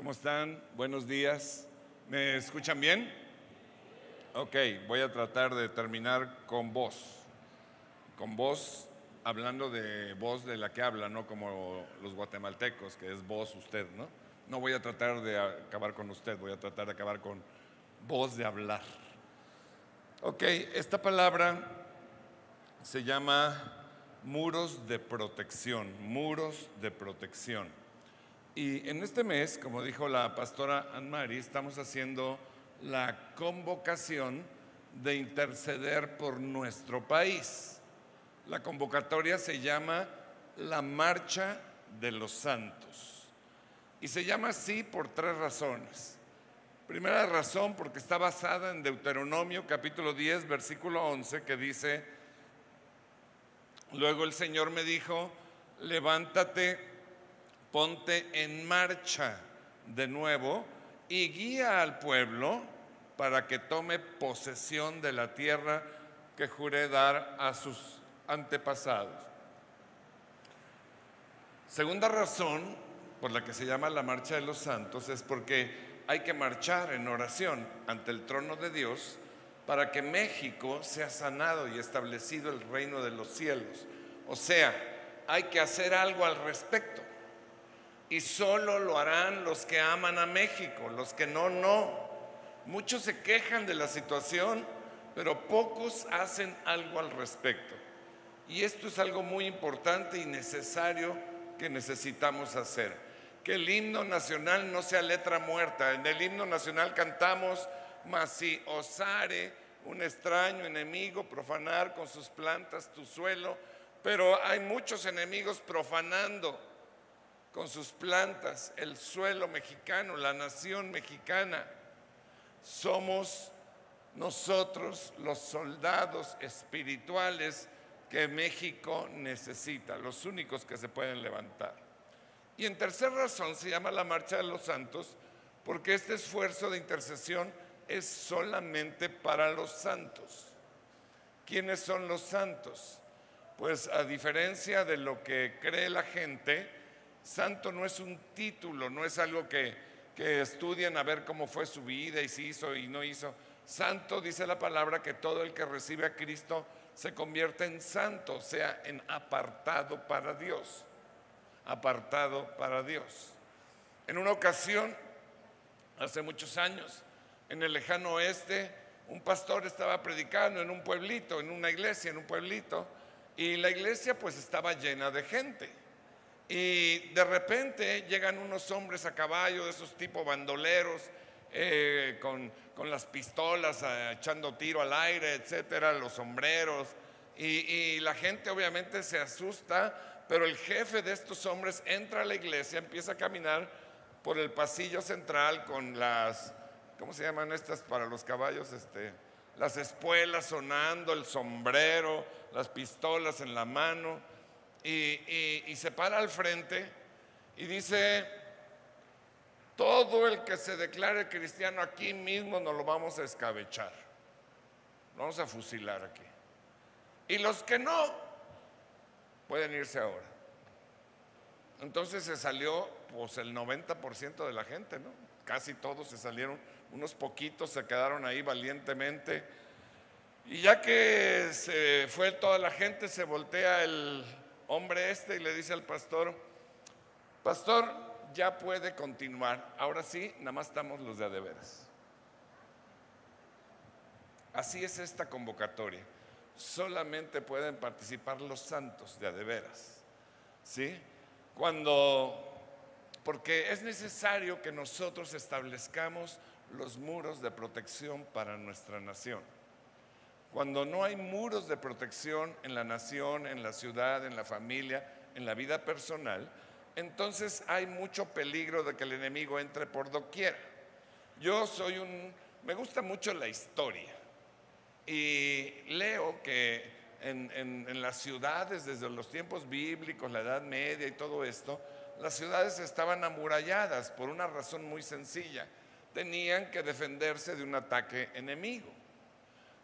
¿Cómo están? Buenos días. ¿Me escuchan bien? Ok, voy a tratar de terminar con voz. Con voz, hablando de voz de la que habla, no como los guatemaltecos, que es voz usted, ¿no? No voy a tratar de acabar con usted, voy a tratar de acabar con voz de hablar. Ok, esta palabra se llama muros de protección, muros de protección. Y en este mes, como dijo la pastora Anne-Marie, estamos haciendo la convocación de interceder por nuestro país. La convocatoria se llama la Marcha de los Santos. Y se llama así por tres razones. Primera razón, porque está basada en Deuteronomio capítulo 10, versículo 11, que dice, luego el Señor me dijo, levántate ponte en marcha de nuevo y guía al pueblo para que tome posesión de la tierra que juré dar a sus antepasados. Segunda razón por la que se llama la marcha de los santos es porque hay que marchar en oración ante el trono de Dios para que México sea sanado y establecido el reino de los cielos. O sea, hay que hacer algo al respecto y solo lo harán los que aman a México, los que no, no. Muchos se quejan de la situación, pero pocos hacen algo al respecto. Y esto es algo muy importante y necesario que necesitamos hacer. Que el himno nacional no sea letra muerta. En el himno nacional cantamos, mas si osare un extraño enemigo profanar con sus plantas tu suelo, pero hay muchos enemigos profanando con sus plantas, el suelo mexicano, la nación mexicana. Somos nosotros los soldados espirituales que México necesita, los únicos que se pueden levantar. Y en tercera razón se llama la Marcha de los Santos, porque este esfuerzo de intercesión es solamente para los santos. ¿Quiénes son los santos? Pues a diferencia de lo que cree la gente, Santo no es un título, no es algo que, que estudian a ver cómo fue su vida y si hizo y no hizo. Santo dice la palabra que todo el que recibe a Cristo se convierte en santo, o sea, en apartado para Dios. Apartado para Dios. En una ocasión, hace muchos años, en el lejano oeste, un pastor estaba predicando en un pueblito, en una iglesia, en un pueblito, y la iglesia pues estaba llena de gente. Y de repente llegan unos hombres a caballo, de esos tipos bandoleros, eh, con, las pistolas eh, echando tiro al aire, etcétera, los sombreros. Y, y, la gente obviamente se asusta, pero el jefe de estos hombres entra a la iglesia, empieza a caminar por el pasillo central con las, ¿cómo se llaman estas para los caballos? Este, las espuelas sonando, el sombrero, las pistolas en la mano y, se para al frente y dice, todo el que se declare cristiano aquí mismo nos lo vamos a escabechar, vamos a fusilar aquí. Y los que no, pueden irse ahora. Entonces se salió pues el 90% de la gente, ¿no? Casi todos se salieron, unos poquitos se quedaron ahí valientemente. Y ya que se fue toda la gente, se voltea el hombre este y le dice al pastor, pastor, ya puede continuar. Ahora sí, nada más estamos los de adeveras. Así es esta convocatoria. Solamente pueden participar los santos de adeveras. ¿Sí? Cuando porque es necesario que nosotros establezcamos los muros de protección para nuestra nación. Cuando no hay muros de protección en la nación, en la ciudad, en la familia, en la vida personal, entonces hay mucho peligro de que el enemigo entre por doquier. Yo soy un, me gusta mucho la historia y leo que en, en, las ciudades, desde los tiempos bíblicos, la Edad Media y todo esto, las ciudades estaban amuralladas por una razón muy sencilla. Tenían que defenderse de un ataque enemigo.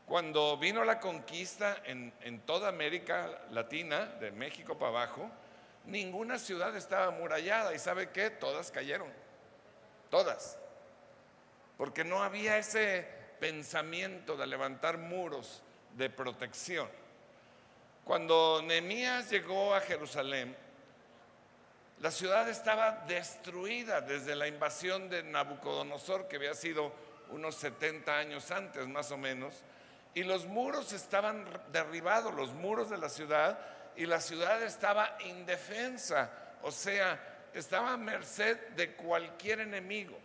Cuando vino la conquista en, toda América Latina, de México para abajo, ninguna ciudad estaba amurallada y ¿sabe qué? Todas cayeron. todas. Porque no había ese pensamiento de levantar muros de protección. Cuando Nehemías llegó a Jerusalén, la ciudad estaba destruida desde la invasión de Nabucodonosor, que había sido unos 70 años antes más o menos, y los muros estaban derribados, los muros de la ciudad, y la ciudad estaba indefensa, o sea, estaba a merced de cualquier enemigo.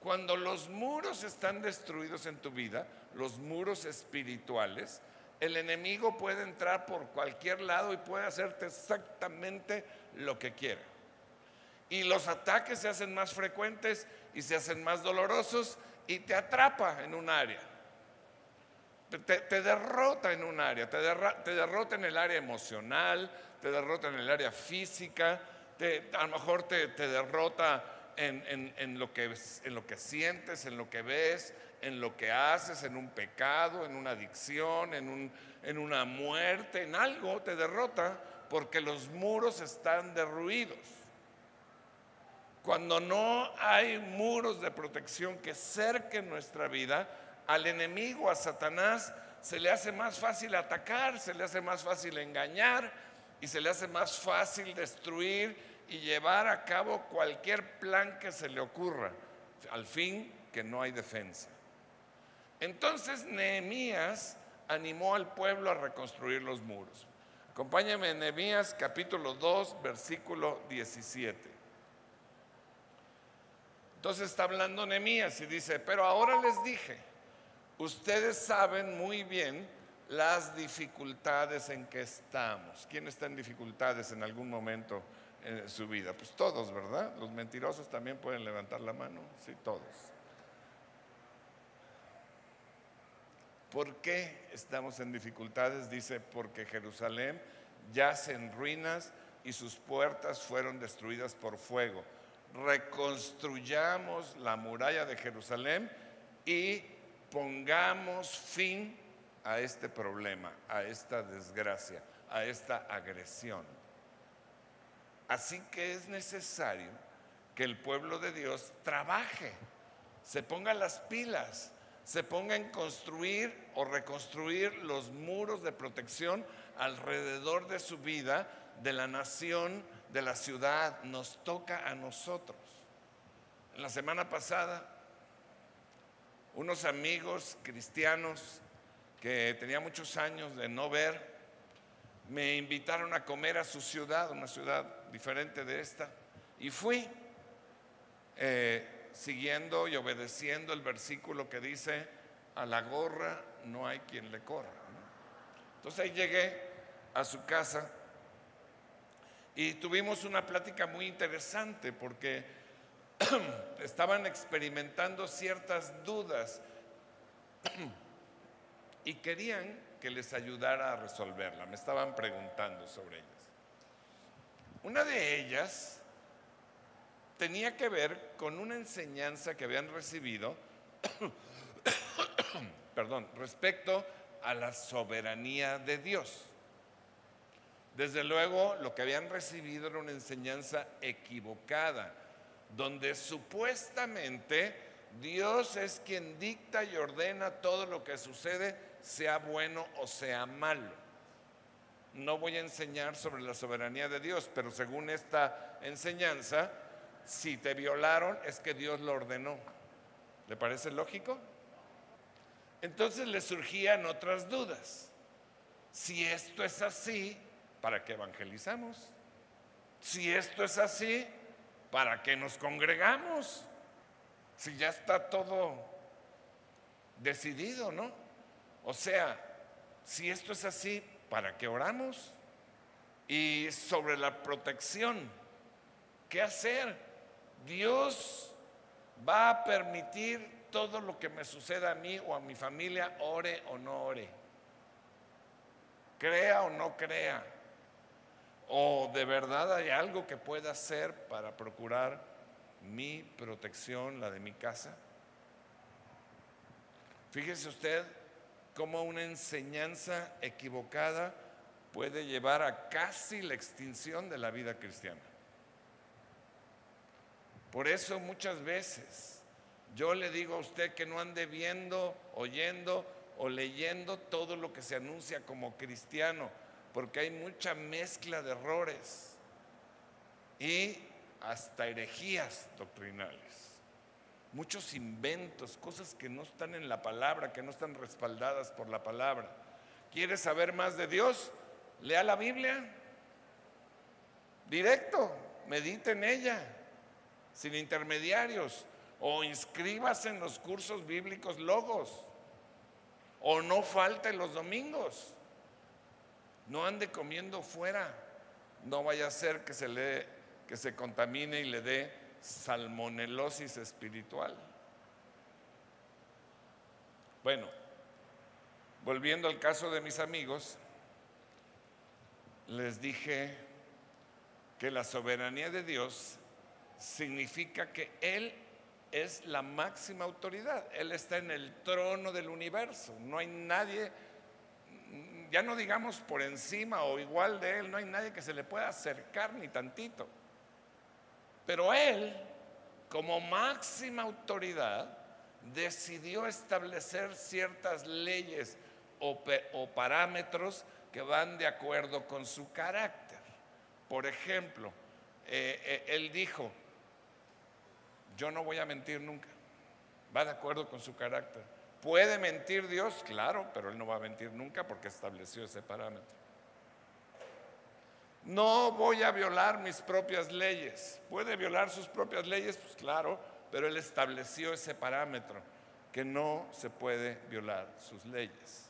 Cuando los muros están destruidos en tu vida, los muros espirituales, el enemigo puede entrar por cualquier lado y puede hacerte exactamente lo que quiera. Y los ataques se hacen más frecuentes y se hacen más dolorosos y te atrapa en un área. Te, derrota en un área, te, derrota en el área emocional, te derrota en el área física, a lo mejor te, derrota en, lo que, sientes, en lo que ves, en lo que haces, en un pecado, en una adicción, en una muerte, en algo, te derrota porque los muros están derruidos. Cuando no hay muros de protección que cerquen nuestra vida, al enemigo, a Satanás, se le hace más fácil atacar, se le hace más fácil engañar y se le hace más fácil destruir y llevar a cabo cualquier plan que se le ocurra, al fin que no hay defensa. Entonces Nehemías animó al pueblo a reconstruir los muros. Acompáñame en Nehemías capítulo 2, versículo 17. Entonces está hablando Nehemías y dice, pero ahora les dije, ustedes saben muy bien las dificultades en que estamos. ¿Quién está en dificultades en algún momento en su vida? Pues todos, ¿verdad? Los mentirosos también pueden levantar la mano, sí, todos. ¿Por qué estamos en dificultades? Dice, porque Jerusalén yace en ruinas y sus puertas fueron destruidas por fuego. Reconstruyamos la muralla de Jerusalén y pongamos fin a este problema, a esta desgracia, a esta agresión. Así que es necesario que el pueblo de Dios trabaje, se ponga las pilas, se ponga en construir o reconstruir los muros de protección alrededor de su vida, de la nación, de la ciudad. Nos toca a nosotros. La semana pasada, unos amigos cristianos que tenía muchos años de no ver, me invitaron a comer a su ciudad, una ciudad diferente de esta, y fui. Eh, siguiendo y obedeciendo el versículo que dice, a la gorra no hay quien le corra. Entonces ahí llegué a su casa y tuvimos una plática muy interesante porque estaban experimentando ciertas dudas y querían que les ayudara a resolverla. Me estaban preguntando sobre ellas. Una de ellas tenía que ver con una enseñanza que habían recibido, perdón, respecto a la soberanía de Dios. Desde luego, lo que habían recibido era una enseñanza equivocada, donde supuestamente Dios es quien dicta y ordena todo lo que sucede, sea bueno o sea malo. No voy a enseñar sobre la soberanía de Dios, pero según esta enseñanza, si te violaron es que Dios lo ordenó. ¿Le parece lógico? Entonces le surgían otras dudas. Si esto es así, ¿para qué evangelizamos? Si esto es así, ¿para qué nos congregamos? Si ya está todo decidido, ¿no? O sea, si esto es así, ¿para qué oramos? Y sobre la protección, ¿qué hacer? Dios va a permitir todo lo que me suceda a mí o a mi familia, ore o no ore. Crea o no crea. O de verdad hay algo que pueda hacer para procurar mi protección, la de mi casa. Fíjese usted cómo una enseñanza equivocada puede llevar a casi la extinción de la vida cristiana. Por eso muchas veces yo le digo a usted que no ande viendo, oyendo o leyendo todo lo que se anuncia como cristiano, porque hay mucha mezcla de errores y hasta herejías doctrinales. Muchos inventos, cosas que no están en la palabra, que no están respaldadas por la palabra. ¿Quieres saber más de Dios? Lea la Biblia. Directo, medite en ella, sin intermediarios. O inscríbase en los cursos bíblicos logos. O no falte los domingos. No ande comiendo fuera. No vaya a ser que se le que se contamine y le dé salmonelosis espiritual. Bueno, volviendo al caso de mis amigos, les dije que la soberanía de Dios significa que Él es la máxima autoridad. Él está en el trono del universo. No hay nadie, ya no digamos por encima o igual de Él, no hay nadie que se le pueda acercar ni tantito. Pero él, como máxima autoridad, decidió establecer ciertas leyes o, parámetros que van de acuerdo con su carácter. Por ejemplo, eh, eh, él dijo, yo no voy a mentir nunca. Va de acuerdo con su carácter. ¿Puede mentir Dios? Claro, pero él no va a mentir nunca porque estableció ese parámetro. No voy a violar mis propias leyes. ¿Puede violar sus propias leyes? Pues claro, pero él estableció ese parámetro, que no se puede violar sus leyes.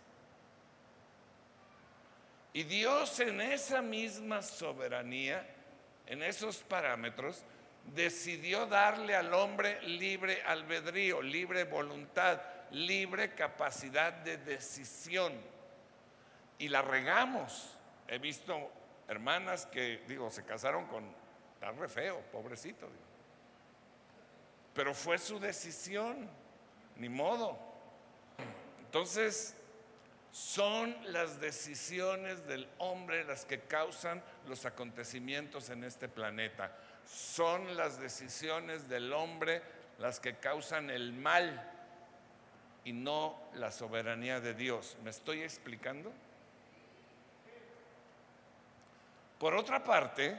Y Dios en esa misma soberanía, en esos parámetros, decidió darle al hombre libre albedrío, libre voluntad, libre capacidad de decisión. Y la regamos. He visto hermanas que, digo, se casaron con, está re feo, pobrecito. Pero fue su decisión, ni modo. Entonces, son las decisiones del hombre las que causan los acontecimientos en este planeta. Son las decisiones del hombre las que causan el mal y no la soberanía de Dios. ¿Me estoy explicando? Por otra parte,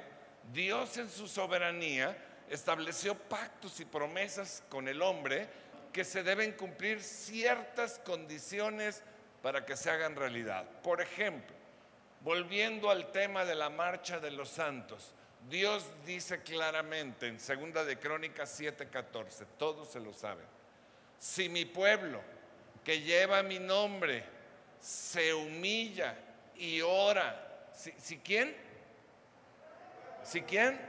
Dios en su soberanía estableció pactos y promesas con el hombre que se deben cumplir ciertas condiciones para que se hagan realidad. Por ejemplo, volviendo al tema de la marcha de los santos, Dios dice claramente en Segunda de Crónicas 7:14, todos se lo saben. Si mi pueblo que lleva mi nombre se humilla y ora, ¿si, si quién? ¿Si quién?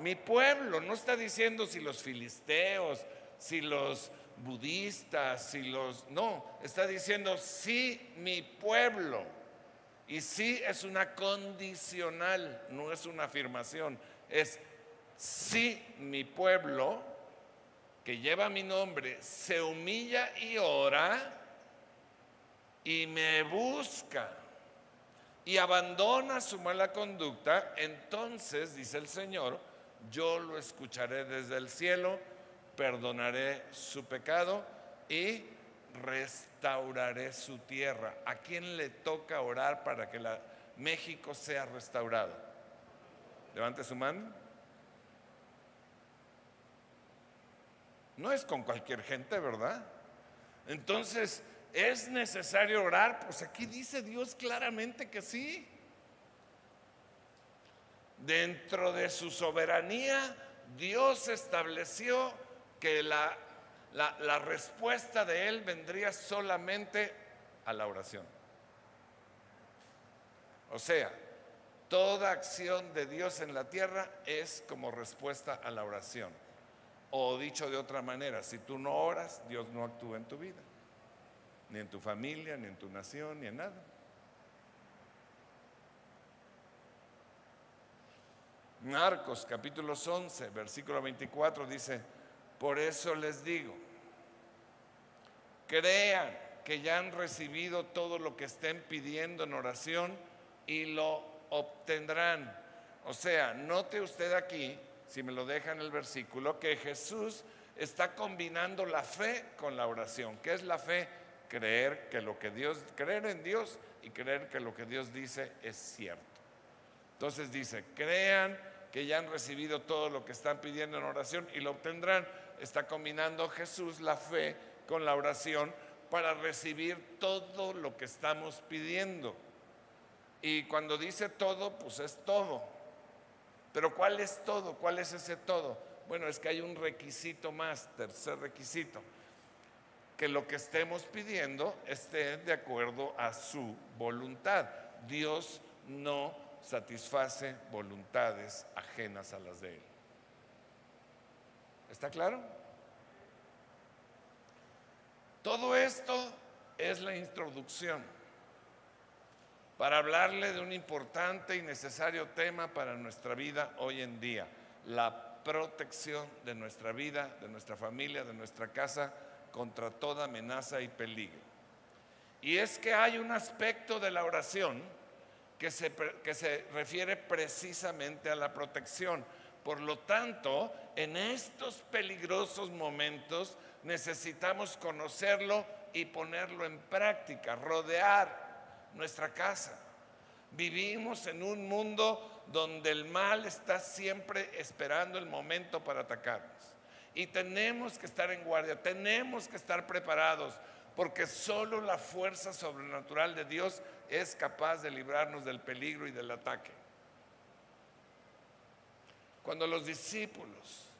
Mi pueblo. No está diciendo si los filisteos, si los budistas, si los... No, está diciendo si mi pueblo. Y sí es una condicional, no es una afirmación. Es si mi pueblo, que lleva mi nombre, se humilla y ora y me busca y abandona su mala conducta, entonces, dice el Señor, yo lo escucharé desde el cielo, perdonaré su pecado y restauraré su tierra. ¿A quién le toca orar para que México sea restaurado? Levante su mano. No es con cualquier gente, ¿verdad? Entonces, ¿Es necesario orar? Pues aquí dice Dios claramente que sí. Dentro de su soberanía, Dios estableció que la, la, respuesta de Él vendría solamente a la oración. O sea, toda acción de Dios en la tierra es como respuesta a la oración. O dicho de otra manera, si tú no oras, Dios no actúa en tu vida ni en tu familia, ni en tu nación, ni en nada. Marcos capítulo 11, versículo 24 dice, por eso les digo, crean que ya han recibido todo lo que estén pidiendo en oración y lo obtendrán. O sea, note usted aquí si me lo dejan el versículo, que Jesús está combinando la fe con la oración. ¿Qué es la fe? Creer que lo que Dios, creer en Dios y creer que lo que Dios dice es cierto. Entonces dice, crean que ya han recibido todo lo que están pidiendo en oración y lo obtendrán. Está combinando Jesús la fe con la oración para recibir todo lo que estamos pidiendo. Y cuando dice todo, pues es todo. Pero ¿cuál es todo? ¿Cuál es ese todo? Bueno, es que hay un requisito más, tercer requisito, que lo que estemos pidiendo esté de acuerdo a su voluntad. Dios no satisface voluntades ajenas a las de Él. ¿Está claro? Todo esto es la introducción para hablarle de un importante y necesario tema para nuestra vida hoy en día, la protección de nuestra vida, de nuestra familia, de nuestra casa contra toda amenaza y peligro. Y es que hay un aspecto de la oración que se, que se refiere precisamente a la protección. Por lo tanto, en estos peligrosos momentos necesitamos conocerlo y ponerlo en práctica, rodear nuestra casa. Vivimos en un mundo donde el mal está siempre esperando el momento para atacarnos. Y tenemos que estar en guardia, tenemos que estar preparados, porque solo la fuerza sobrenatural de Dios es capaz de librarnos del peligro y del ataque. Cuando los discípulos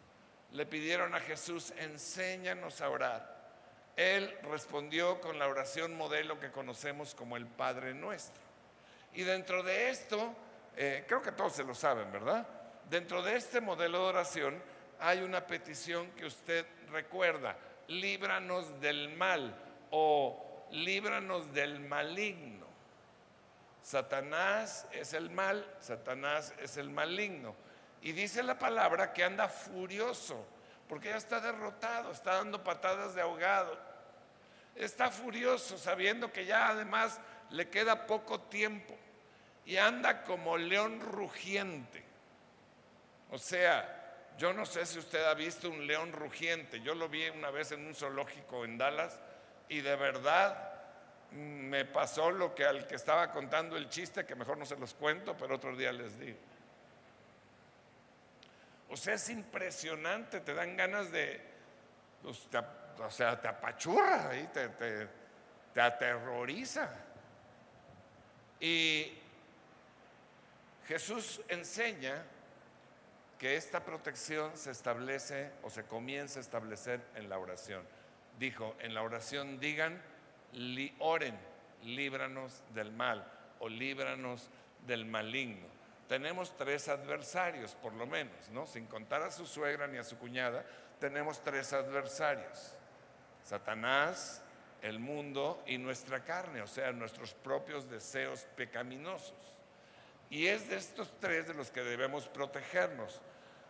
le pidieron a Jesús, enséñanos a orar. Él respondió con la oración modelo que conocemos como el Padre Nuestro. Y dentro de esto, eh, creo que todos se lo saben, ¿verdad? Dentro de este modelo de oración hay una petición que usted recuerda, líbranos del mal o líbranos del maligno. Satanás es el mal, Satanás es el maligno. Y dice la palabra que anda furioso, porque ya está derrotado, está dando patadas de ahogado. Está furioso sabiendo que ya además le queda poco tiempo y anda como león rugiente. O sea, yo no sé si usted ha visto un león rugiente. Yo lo vi una vez en un zoológico en Dallas y de verdad me pasó lo que al que estaba contando el chiste, que mejor no se los cuento, pero otro día les digo. O sea, es impresionante, te dan ganas de, pues, o sea, te apachurra, y te, te aterroriza. Y Jesús enseña que esta protección se establece o se comienza a establecer en la oración. Dijo, en la oración digan, oren, líbranos del mal o líbranos del maligno tenemos tres adversarios, por lo menos, ¿no? Sin contar a su suegra ni a su cuñada, tenemos tres adversarios. Satanás, el mundo y nuestra carne, o sea, nuestros propios deseos pecaminosos. Y es de estos tres de los que debemos protegernos.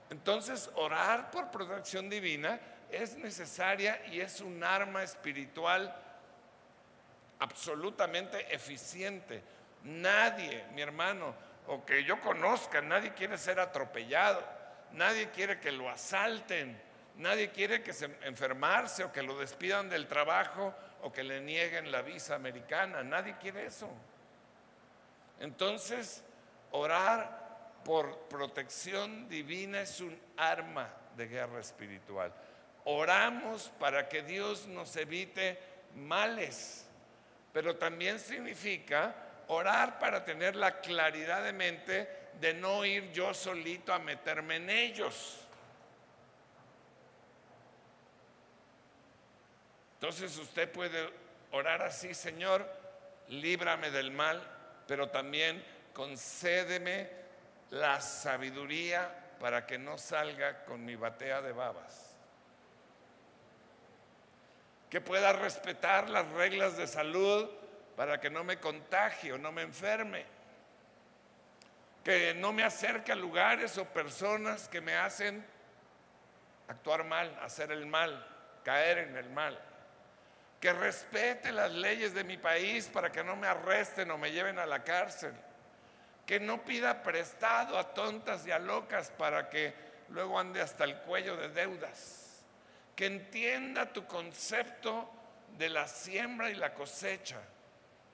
Entonces, orar por protección divina es necesaria y es un arma espiritual absolutamente eficiente. Nadie, mi hermano, o que yo conozca, nadie quiere ser atropellado, nadie quiere que lo asalten, nadie quiere que se enfermarse o que lo despidan del trabajo o que le nieguen la visa americana, nadie quiere eso. Entonces, orar por protección divina es un arma de guerra espiritual. Oramos para que Dios nos evite males, pero también significa orar para tener la claridad de mente de no ir yo solito a meterme en ellos. Entonces usted puede orar así, Señor, líbrame del mal, pero también concédeme la sabiduría para que no salga con mi batea de babas. Que pueda respetar las reglas de salud para que no me contagie o no me enferme. Que no me acerque a lugares o personas que me hacen actuar mal, hacer el mal, caer en el mal. Que respete las leyes de mi país para que no me arresten o me lleven a la cárcel. Que no pida prestado a tontas y a locas para que luego ande hasta el cuello de deudas. Que entienda tu concepto de la siembra y la cosecha,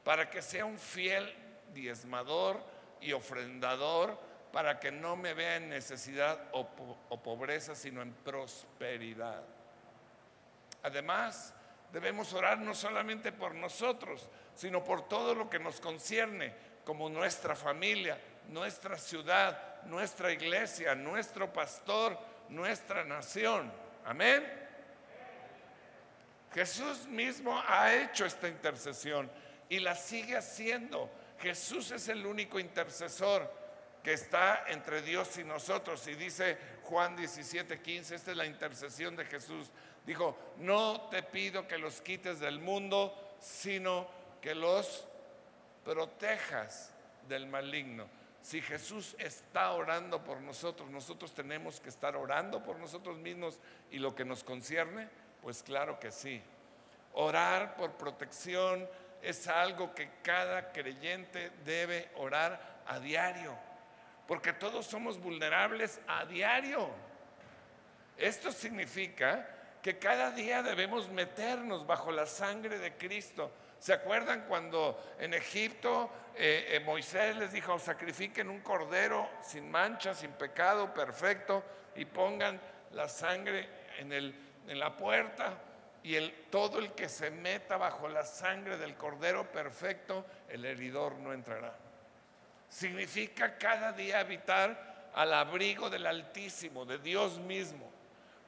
para que sea un fiel diezmador y ofrendador, para que no me vea en necesidad o, o pobreza, sino en prosperidad. Además, debemos orar no solamente por nosotros, sino por todo lo que nos concierne, como nuestra familia, nuestra ciudad, nuestra iglesia, nuestro pastor, nuestra nación. Amén. Jesús mismo ha hecho esta intercesión y la sigue haciendo. Jesús es el único intercesor que está entre Dios y nosotros. Y dice Juan 17, 15, esta es la intercesión de Jesús. Dijo, no te pido que los quites del mundo, sino que los protejas del maligno. Si Jesús está orando por nosotros, nosotros tenemos que estar orando por nosotros mismos y lo que nos concierne, pues claro que sí. Orar por protección es algo que cada creyente debe orar a diario, porque todos somos vulnerables a diario. Esto significa que cada día debemos meternos bajo la sangre de Cristo ¿Se acuerdan cuando en Egipto eh, eh, Moisés les dijo, sacrifiquen un cordero sin mancha, sin pecado, perfecto, y pongan la sangre en, el, en la puerta? Y el, todo el que se meta bajo la sangre del cordero perfecto, el heridor no entrará. Significa cada día habitar al abrigo del Altísimo, de Dios mismo.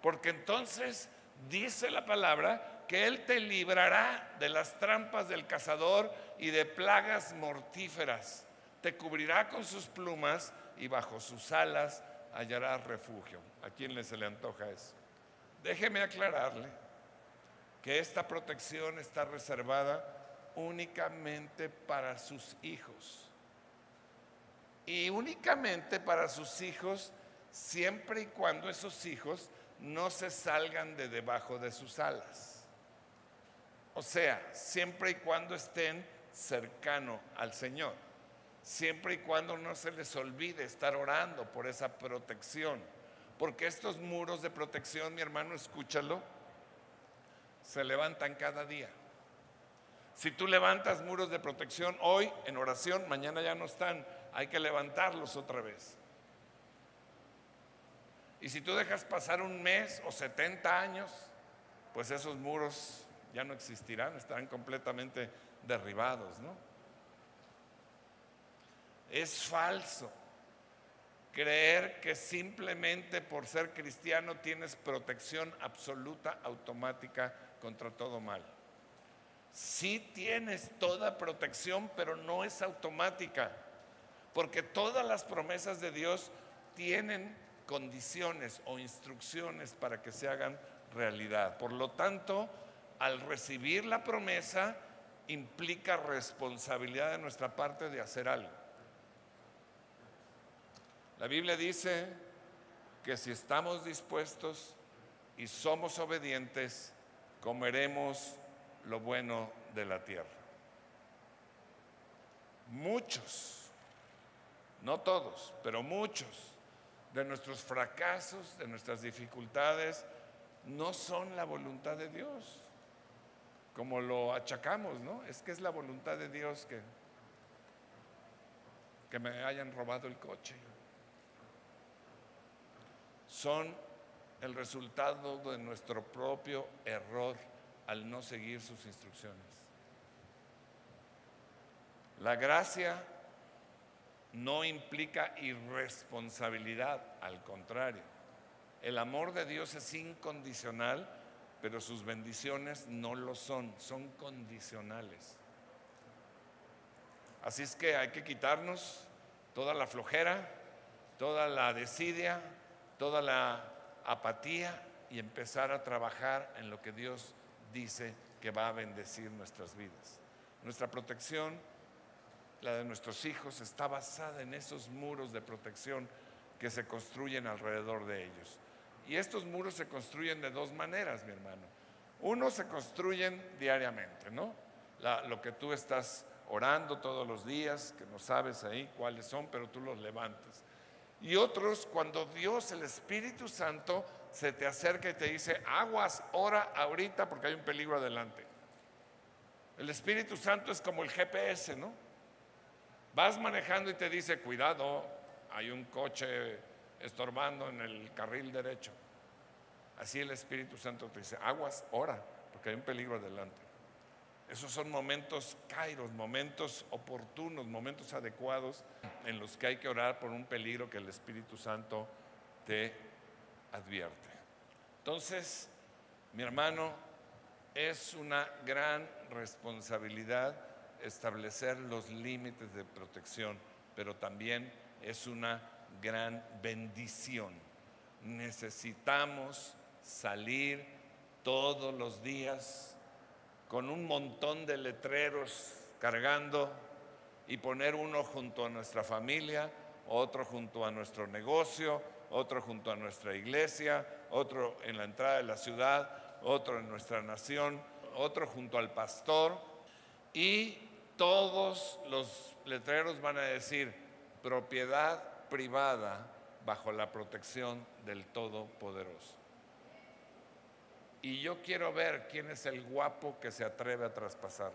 Porque entonces dice la palabra que Él te librará de las trampas del cazador y de plagas mortíferas. Te cubrirá con sus plumas y bajo sus alas hallarás refugio. ¿A quién le se le antoja eso? Déjeme aclararle que esta protección está reservada únicamente para sus hijos. Y únicamente para sus hijos siempre y cuando esos hijos no se salgan de debajo de sus alas. O sea, siempre y cuando estén cercano al Señor. Siempre y cuando no se les olvide estar orando por esa protección. Porque estos muros de protección, mi hermano, escúchalo, se levantan cada día. Si tú levantas muros de protección hoy en oración, mañana ya no están. Hay que levantarlos otra vez. Y si tú dejas pasar un mes o 70 años, pues esos muros ya no existirán, estarán completamente derribados, ¿no? Es falso creer que simplemente por ser cristiano tienes protección absoluta, automática contra todo mal. Sí tienes toda protección, pero no es automática, porque todas las promesas de Dios tienen condiciones o instrucciones para que se hagan realidad. Por lo tanto, al recibir la promesa implica responsabilidad de nuestra parte de hacer algo. La Biblia dice que si estamos dispuestos y somos obedientes, comeremos lo bueno de la tierra. Muchos, no todos, pero muchos de nuestros fracasos, de nuestras dificultades, no son la voluntad de Dios como lo achacamos, ¿no? Es que es la voluntad de Dios que, que me hayan robado el coche. Son el resultado de nuestro propio error al no seguir sus instrucciones. La gracia no implica irresponsabilidad, al contrario. El amor de Dios es incondicional pero sus bendiciones no lo son, son condicionales. Así es que hay que quitarnos toda la flojera, toda la desidia, toda la apatía y empezar a trabajar en lo que Dios dice que va a bendecir nuestras vidas. Nuestra protección, la de nuestros hijos, está basada en esos muros de protección que se construyen alrededor de ellos. Y estos muros se construyen de dos maneras, mi hermano. Uno se construyen diariamente, ¿no? lo que tú estás orando todos los días, que no sabes ahí cuáles son, pero tú los levantas. Y otros cuando Dios, el Espíritu Santo, se te acerca y te dice, aguas, ora ahorita porque hay un peligro adelante. El Espíritu Santo es como el GPS, ¿no? Vas manejando y te dice, cuidado, hay un coche estorbando en el carril derecho. Así el Espíritu Santo te dice, aguas, ora, porque hay un peligro adelante. Esos son momentos kairos, momentos oportunos, momentos adecuados en los que hay que orar por un peligro que el Espíritu Santo te advierte. Entonces, mi hermano, es una gran responsabilidad establecer los límites de protección, pero también es una gran bendición. Necesitamos salir todos los días con un montón de letreros cargando y poner uno junto a nuestra familia, otro junto a nuestro negocio, otro junto a nuestra iglesia, otro en la entrada de la ciudad, otro en nuestra nación, otro junto al pastor y todos los letreros van a decir propiedad privada bajo la protección del Todopoderoso. Y yo quiero ver quién es el guapo que se atreve a traspasar.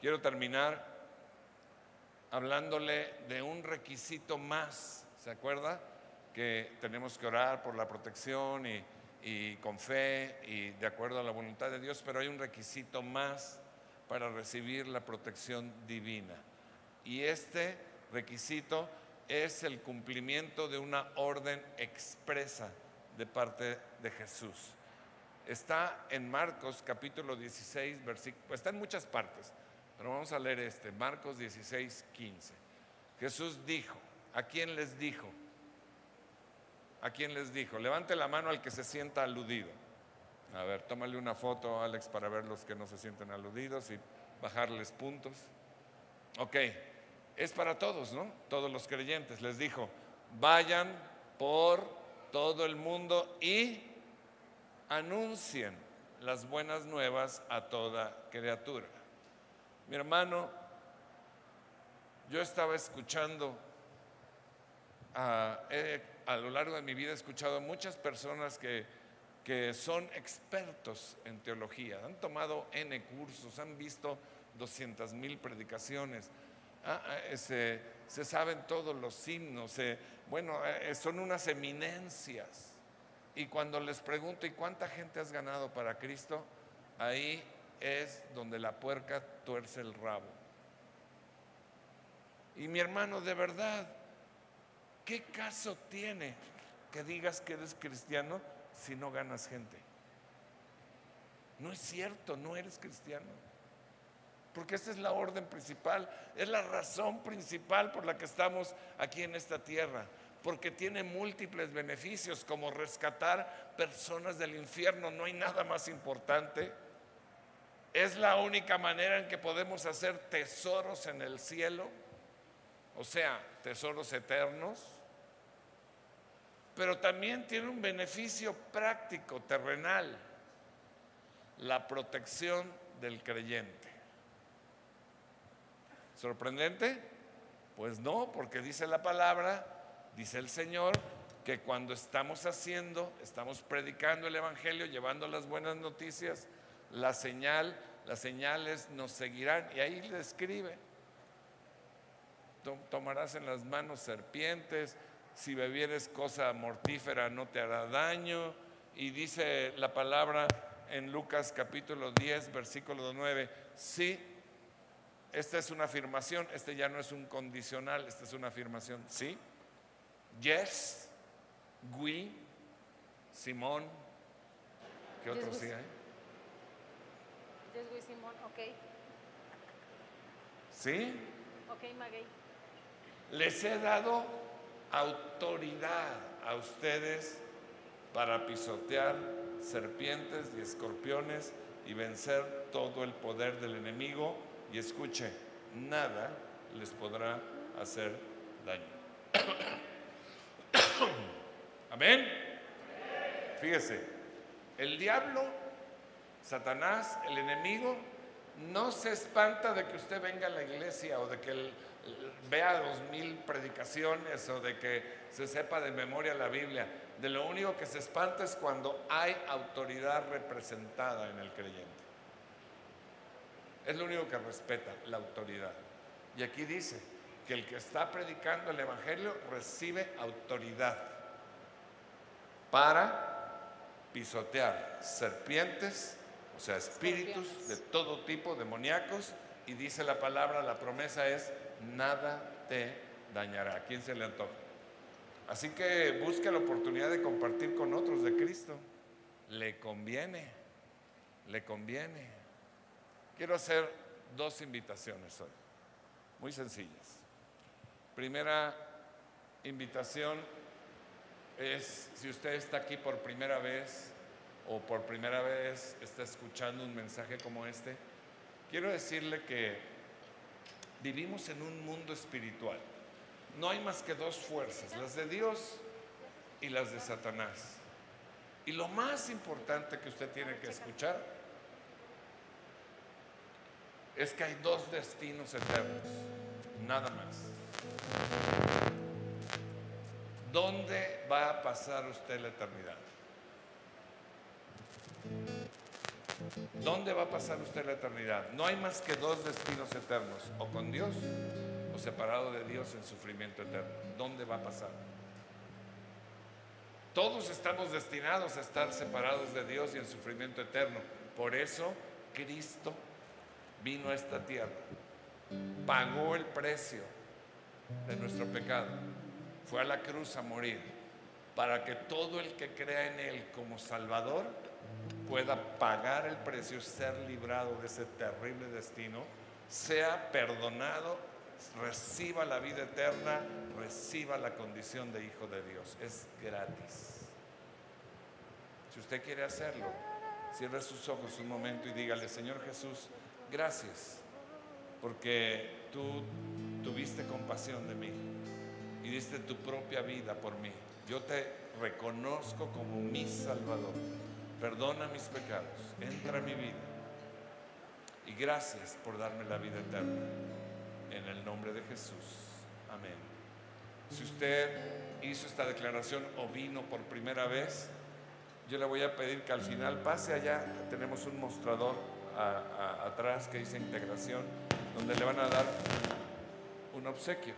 Quiero terminar hablándole de un requisito más. ¿Se acuerda? Que tenemos que orar por la protección y, y con fe y de acuerdo a la voluntad de Dios, pero hay un requisito más para recibir la protección divina. Y este requisito es el cumplimiento de una orden expresa de parte de Jesús. Está en Marcos capítulo 16, versículo, está en muchas partes, pero vamos a leer este, Marcos 16, 15. Jesús dijo, ¿a quién les dijo? ¿A quién les dijo? Levante la mano al que se sienta aludido. A ver, tómale una foto, Alex, para ver los que no se sienten aludidos y bajarles puntos. Ok, es para todos, ¿no? Todos los creyentes. Les dijo, vayan por todo el mundo y anuncien las buenas nuevas a toda criatura. Mi hermano, yo estaba escuchando, a, a lo largo de mi vida he escuchado a muchas personas que, que son expertos en teología, han tomado N cursos, han visto 200 mil predicaciones, ah, ah, se, se, saben todos los himnos, bueno, eh, son unas eminencias. Y cuando les pregunto, ¿y cuánta gente has ganado para Cristo? Ahí es donde la puerca tuerce el rabo. Y mi hermano, de verdad, ¿qué caso tiene que digas que eres cristiano si no ganas gente? No es cierto, no eres cristiano. Porque esa es la orden principal, es la razón principal por la que estamos aquí en esta tierra porque tiene múltiples beneficios como rescatar personas del infierno. No hay nada más importante. Es la única manera en que podemos hacer tesoros en el cielo, o sea, tesoros eternos. Pero también tiene un beneficio práctico, terrenal, la protección del creyente. ¿Sorprendente? Pues no, porque dice la palabra Dice el Señor que cuando estamos haciendo, estamos predicando el Evangelio, llevando las buenas noticias, la señal, las señales nos seguirán. Y ahí le escribe, tomarás en las manos serpientes, si bebieres cosa mortífera no te hará daño. Y dice la palabra en Lucas capítulo 10, versículo 9, sí, esta es una afirmación, este ya no es un condicional, esta es una afirmación, sí Yes, Gui, Simón, ¿qué otro sí hay? Yes, Gui, Simón, ok. ¿Sí? Ok, Maguey. Les he dado autoridad a ustedes para pisotear serpientes y escorpiones y vencer todo el poder del enemigo. Y escuche, nada les podrá hacer daño. Amén. Fíjese, el diablo, Satanás, el enemigo, no se espanta de que usted venga a la iglesia o de que el- vea dos mil predicaciones o de que se sepa de memoria la Biblia. De lo único que se espanta es cuando hay autoridad representada en el creyente. Es lo único que respeta, la autoridad. Y aquí dice que el que está predicando el Evangelio recibe autoridad para pisotear serpientes, o sea, espíritus de todo tipo, demoníacos, y dice la palabra, la promesa es, nada te dañará. ¿A quién se le antoja? Así que busque la oportunidad de compartir con otros de Cristo. Le conviene, le conviene. Quiero hacer dos invitaciones hoy, muy sencillas. Primera invitación es si usted está aquí por primera vez o por primera vez está escuchando un mensaje como este, quiero decirle que vivimos en un mundo espiritual. No hay más que dos fuerzas, las de Dios y las de Satanás. Y lo más importante que usted tiene que escuchar es que hay dos destinos eternos, nada más. ¿Dónde va a pasar usted la eternidad? ¿Dónde va a pasar usted la eternidad? No hay más que dos destinos eternos, o con Dios o separado de Dios en sufrimiento eterno. ¿Dónde va a pasar? Todos estamos destinados a estar separados de Dios y en sufrimiento eterno. Por eso Cristo vino a esta tierra, pagó el precio de nuestro pecado, fue a la cruz a morir, para que todo el que crea en Él como Salvador pueda pagar el precio, ser librado de ese terrible destino, sea perdonado, reciba la vida eterna, reciba la condición de hijo de Dios. Es gratis. Si usted quiere hacerlo, cierre sus ojos un momento y dígale, Señor Jesús, gracias, porque tú tuviste compasión de mí y diste tu propia vida por mí. Yo te reconozco como mi Salvador. Perdona mis pecados, entra a mi vida. Y gracias por darme la vida eterna. En el nombre de Jesús. Amén. Si usted hizo esta declaración o vino por primera vez, yo le voy a pedir que al final pase allá. Tenemos un mostrador atrás que dice integración, donde le van a dar un obsequio.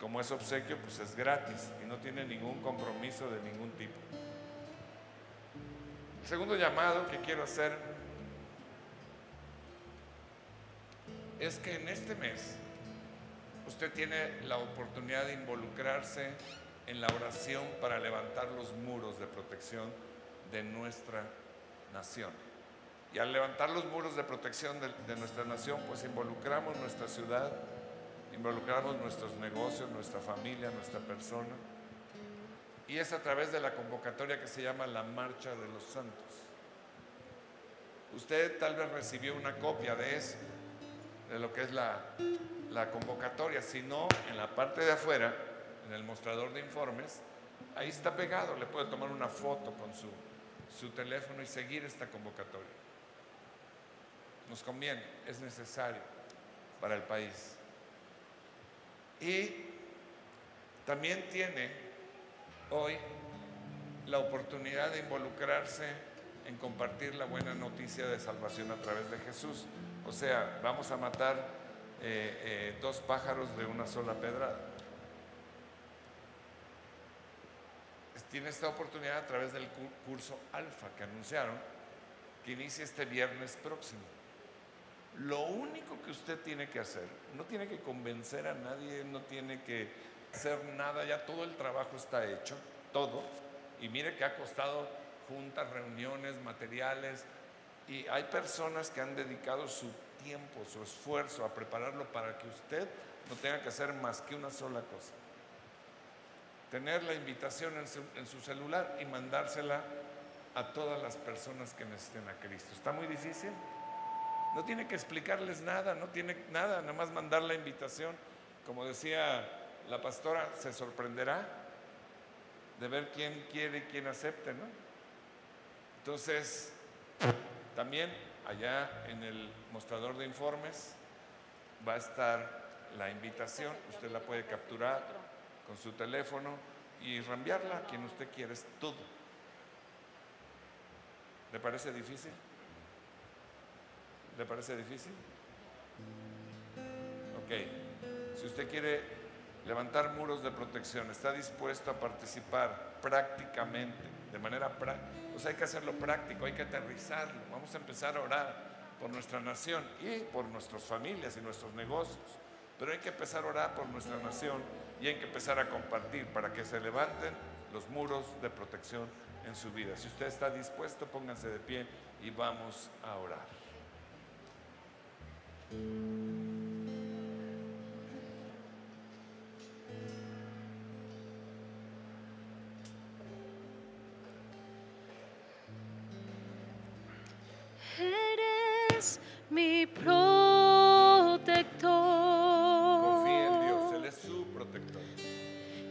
Como es obsequio, pues es gratis y no tiene ningún compromiso de ningún tipo. El segundo llamado que quiero hacer es que en este mes usted tiene la oportunidad de involucrarse en la oración para levantar los muros de protección de nuestra nación. Y al levantar los muros de protección de, nuestra nación, pues involucramos nuestra ciudad, involucramos nuestros negocios, nuestra familia, nuestra persona. Y es a través de la convocatoria que se llama la Marcha de los Santos. Usted tal vez recibió una copia de eso, de lo que es la, la convocatoria. Si no, en la parte de afuera, en el mostrador de informes, ahí está pegado. Le puede tomar una foto con su, su teléfono y seguir esta convocatoria. Nos conviene, es necesario para el país. Y también tiene hoy la oportunidad de involucrarse en compartir la buena noticia de salvación a través de Jesús. O sea, vamos a matar eh, eh, dos pájaros de una sola pedrada. Tiene esta oportunidad a través del cu- curso Alfa que anunciaron que inicia este viernes próximo. Lo único que usted tiene que hacer, no tiene que convencer a nadie, no tiene que hacer nada, ya todo el trabajo está hecho, todo. Y mire que ha costado juntas, reuniones, materiales, y hay personas que han dedicado su tiempo, su esfuerzo a prepararlo para que usted no tenga que hacer más que una sola cosa. Tener la invitación en su, celular y mandársela a todas las personas que necesiten a Cristo. ¿Está muy difícil? No tiene que explicarles nada, no tiene nada, nada más mandar la invitación. Como decía la pastora, se sorprenderá de ver quién quiere y quién acepte, ¿no? Entonces, también allá en el mostrador de informes va a estar la invitación. Usted la puede capturar con su teléfono y reenviarla a quien usted quiera. Es todo. ¿Le parece difícil? ¿Le parece difícil? Ok. Si usted quiere levantar muros de protección, está dispuesto a participar prácticamente, de manera práctica, pues hay que hacerlo práctico, hay que aterrizarlo. Vamos a empezar a orar por nuestra nación y por nuestras familias y nuestros negocios. Pero hay que empezar a orar por nuestra nación y hay que empezar a compartir para que se levanten los muros de protección en su vida. Si usted está dispuesto, pónganse de pie y vamos a orar. Mi protector. Confíe en Dios, Él es su protector.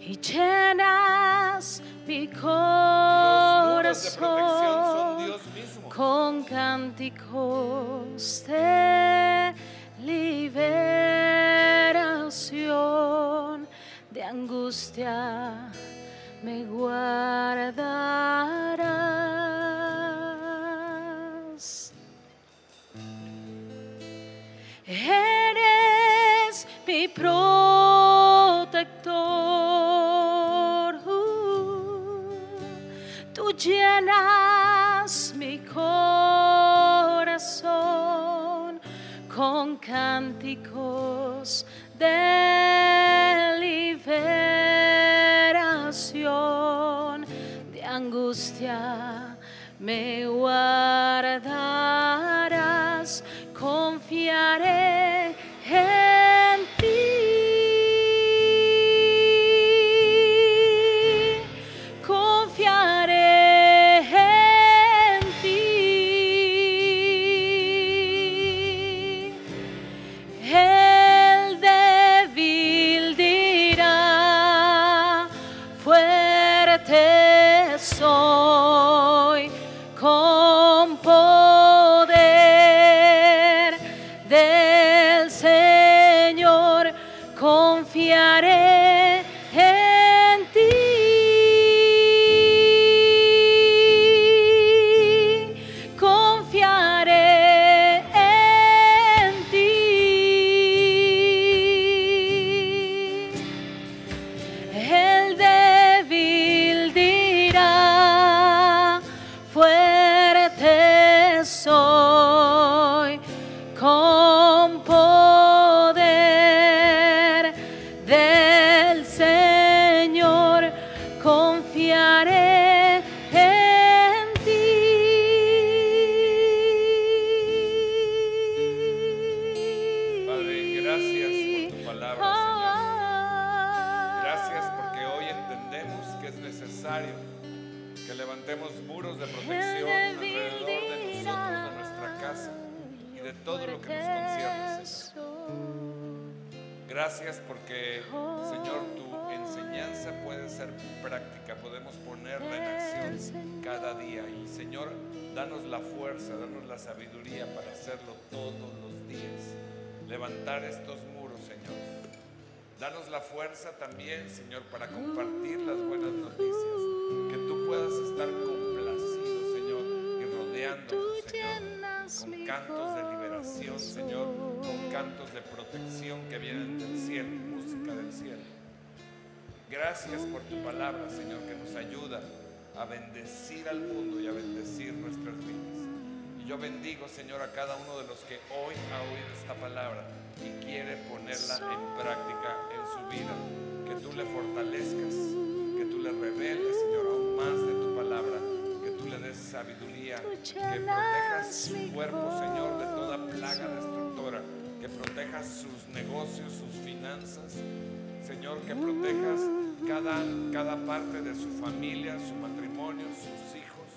y llenas mi de corazón Dios mismo. con cánticos de liberación, de angustia con Señor, tu enseñanza puede ser práctica, podemos ponerla en acción cada día. Y, Señor, danos la fuerza, danos la sabiduría para hacerlo todos los días. Levantar estos muros, Señor. Danos la fuerza también, Señor, para compartir las buenas noticias. Que tú puedas estar complacido, Señor, y rodeándonos, Señor, con cantos de liberación, Señor, con cantos de protección que vienen del cielo, del cielo. Gracias por tu palabra, Señor, que nos ayuda a bendecir al mundo y a bendecir nuestras vidas. Y yo bendigo, Señor, a cada uno de los que hoy ha oído esta palabra y quiere ponerla en práctica en su vida. Que tú le fortalezcas, que tú le reveles, Señor, aún más de tu palabra, que tú le des sabiduría, que protejas su cuerpo, Señor, de toda plaga destructora, que protejas sus negocios, sus finanzas, Señor, que protejas cada, cada parte de su familia, su matrimonio, sus hijos.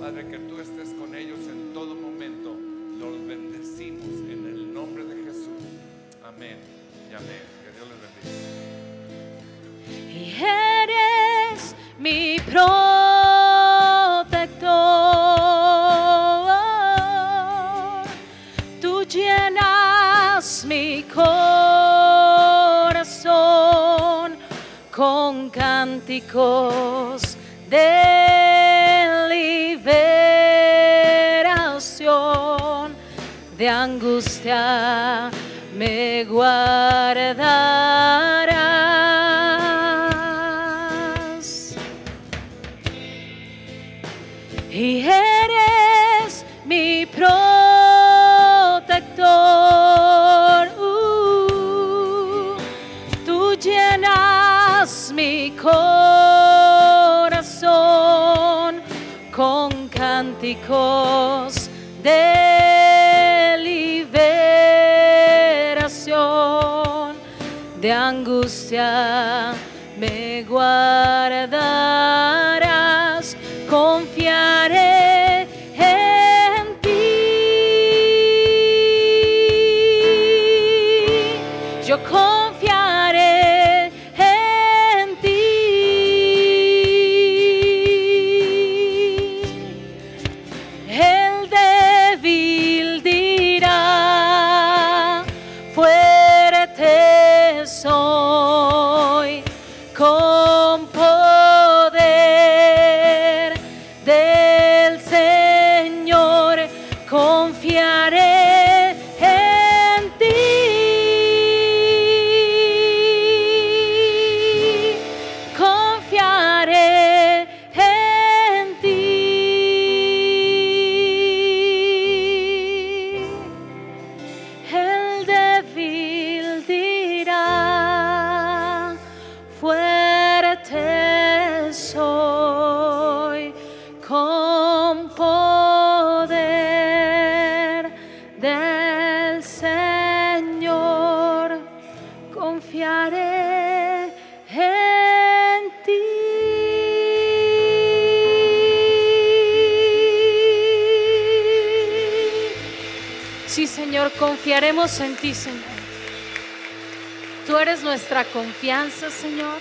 Padre, que tú estés con ellos en todo momento. Los bendecimos en el nombre de Jesús. Amén y amén. Que Dios les bendiga. y eres mi protector. Cánticos de liberación, de angustia me guardarás. Y cánticos de confiaremos en ti, Señor. Tú eres nuestra confianza, Señor.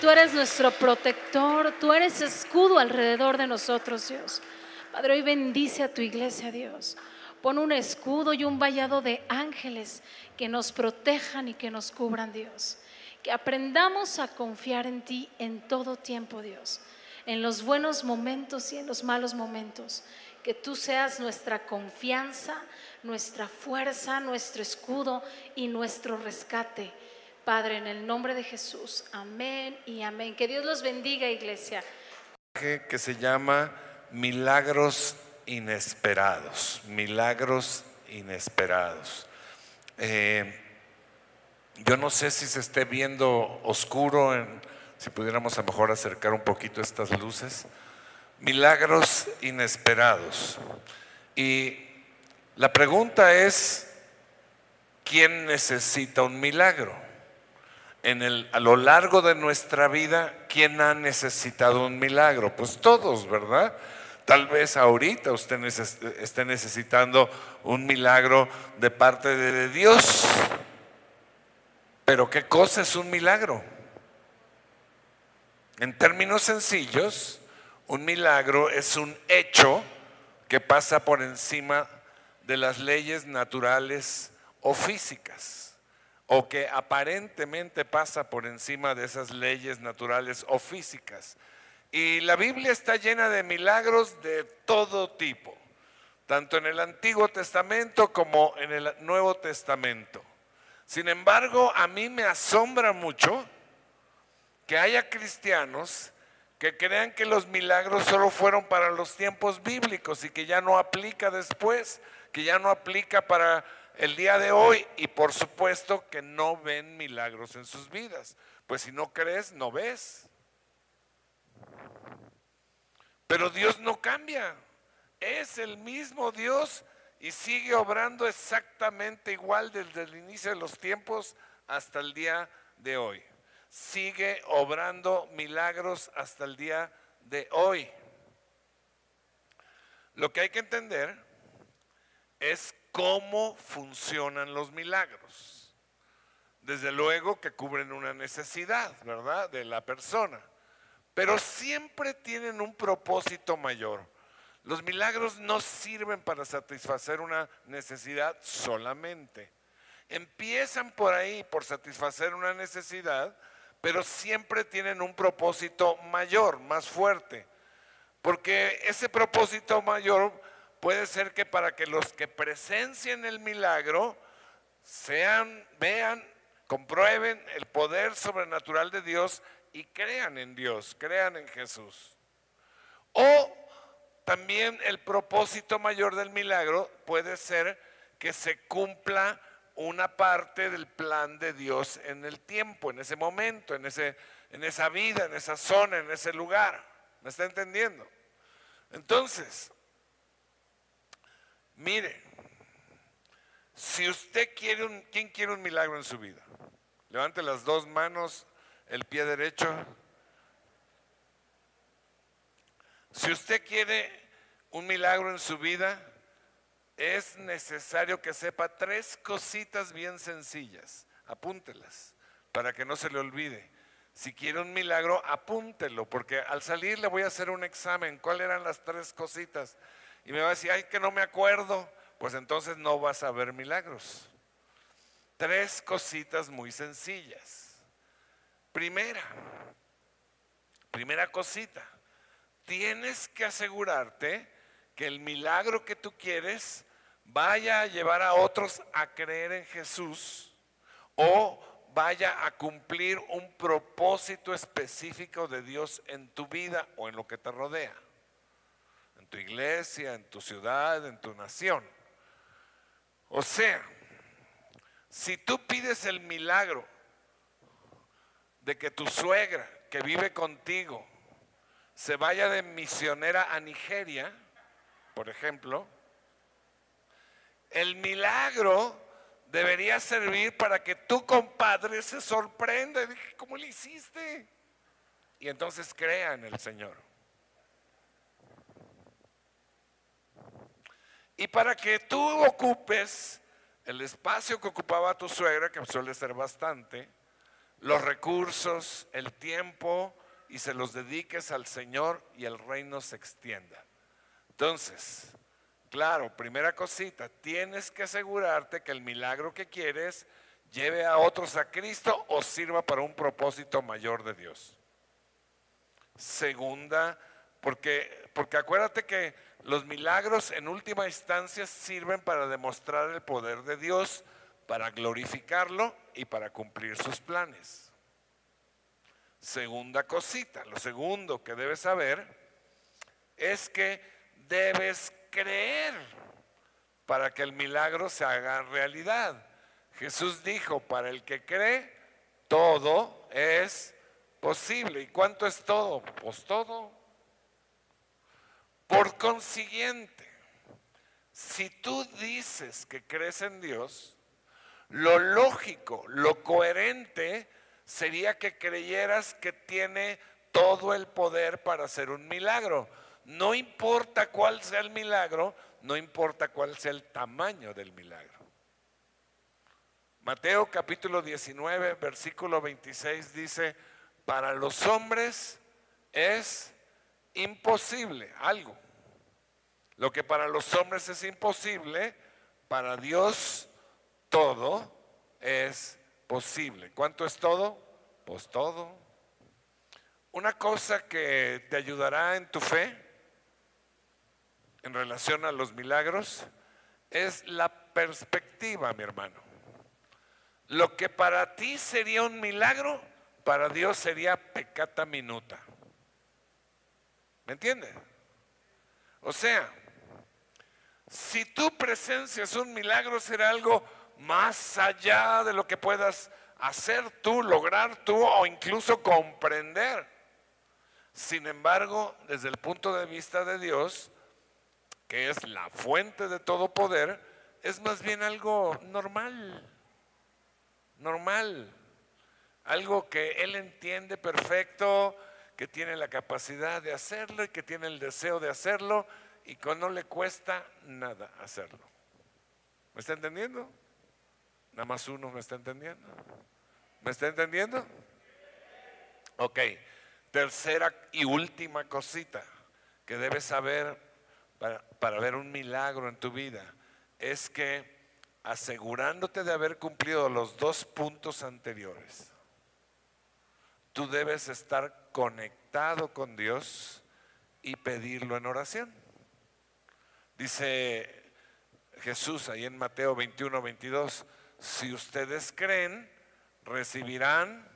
Tú eres nuestro protector. Tú eres escudo alrededor de nosotros, Dios. Padre, hoy bendice a tu iglesia, Dios. Pon un escudo y un vallado de ángeles que nos protejan y que nos cubran, Dios. Que aprendamos a confiar en ti en todo tiempo, Dios. En los buenos momentos y en los malos momentos. Que tú seas nuestra confianza, nuestra fuerza, nuestro escudo y nuestro rescate. Padre, en el nombre de Jesús. Amén y amén. Que Dios los bendiga, iglesia. que se llama Milagros Inesperados. Milagros Inesperados. Eh, yo no sé si se esté viendo oscuro, si pudiéramos a lo mejor acercar un poquito estas luces. Milagros inesperados. Y la pregunta es, ¿quién necesita un milagro? En el, a lo largo de nuestra vida, ¿quién ha necesitado un milagro? Pues todos, ¿verdad? Tal vez ahorita usted esté necesitando un milagro de parte de Dios. Pero ¿qué cosa es un milagro? En términos sencillos, un milagro es un hecho que pasa por encima de las leyes naturales o físicas, o que aparentemente pasa por encima de esas leyes naturales o físicas. Y la Biblia está llena de milagros de todo tipo, tanto en el Antiguo Testamento como en el Nuevo Testamento. Sin embargo, a mí me asombra mucho que haya cristianos que crean que los milagros solo fueron para los tiempos bíblicos y que ya no aplica después, que ya no aplica para el día de hoy y por supuesto que no ven milagros en sus vidas. Pues si no crees, no ves. Pero Dios no cambia. Es el mismo Dios y sigue obrando exactamente igual desde el inicio de los tiempos hasta el día de hoy. Sigue obrando milagros hasta el día de hoy. Lo que hay que entender es cómo funcionan los milagros. Desde luego que cubren una necesidad, ¿verdad? De la persona. Pero siempre tienen un propósito mayor. Los milagros no sirven para satisfacer una necesidad solamente. Empiezan por ahí, por satisfacer una necesidad, pero siempre tienen un propósito mayor, más fuerte. Porque ese propósito mayor puede ser que para que los que presencien el milagro sean, vean, comprueben el poder sobrenatural de Dios y crean en Dios, crean en Jesús. O también el propósito mayor del milagro puede ser que se cumpla una parte del plan de Dios en el tiempo, en ese momento, en, ese, en esa vida, en esa zona, en ese lugar. ¿Me está entendiendo? Entonces, mire, si usted quiere un, ¿quién quiere un milagro en su vida? Levante las dos manos, el pie derecho. Si usted quiere un milagro en su vida, es necesario que sepa tres cositas bien sencillas. Apúntelas para que no se le olvide. Si quiere un milagro, apúntelo, porque al salir le voy a hacer un examen. ¿Cuáles eran las tres cositas? Y me va a decir, ay, que no me acuerdo. Pues entonces no vas a ver milagros. Tres cositas muy sencillas. Primera, primera cosita, tienes que asegurarte que el milagro que tú quieres vaya a llevar a otros a creer en Jesús o vaya a cumplir un propósito específico de Dios en tu vida o en lo que te rodea, en tu iglesia, en tu ciudad, en tu nación. O sea, si tú pides el milagro de que tu suegra que vive contigo se vaya de misionera a Nigeria, por ejemplo, el milagro debería servir para que tu compadre se sorprenda y ¿cómo le hiciste? Y entonces crea en el Señor. Y para que tú ocupes el espacio que ocupaba tu suegra, que suele ser bastante, los recursos, el tiempo, y se los dediques al Señor y el reino se extienda. Entonces, claro, primera cosita, tienes que asegurarte que el milagro que quieres lleve a otros a Cristo o sirva para un propósito mayor de Dios. Segunda, porque, porque acuérdate que los milagros en última instancia sirven para demostrar el poder de Dios, para glorificarlo y para cumplir sus planes. Segunda cosita, lo segundo que debes saber es que debes creer para que el milagro se haga realidad. Jesús dijo, para el que cree, todo es posible. ¿Y cuánto es todo? Pues todo. Por consiguiente, si tú dices que crees en Dios, lo lógico, lo coherente sería que creyeras que tiene todo el poder para hacer un milagro. No importa cuál sea el milagro, no importa cuál sea el tamaño del milagro. Mateo capítulo 19, versículo 26 dice, para los hombres es imposible algo. Lo que para los hombres es imposible, para Dios todo es posible. ¿Cuánto es todo? Pues todo. Una cosa que te ayudará en tu fe en relación a los milagros es la perspectiva, mi hermano. Lo que para ti sería un milagro, para Dios sería pecata minuta. ¿Me entiendes? O sea, si tu presencia es un milagro, será algo más allá de lo que puedas hacer tú, lograr tú o incluso comprender. Sin embargo, desde el punto de vista de Dios, que es la fuente de todo poder, es más bien algo normal, normal, algo que Él entiende perfecto, que tiene la capacidad de hacerlo y que tiene el deseo de hacerlo y que no le cuesta nada hacerlo. ¿Me está entendiendo? Nada más uno me está entendiendo. ¿Me está entendiendo? Ok, tercera y última cosita que debes saber para, ver un milagro en tu vida es que asegurándote de haber cumplido los dos puntos anteriores, tú debes estar conectado con Dios y pedirlo en oración. Dice Jesús ahí en Mateo 21, 22, si ustedes creen, recibirán,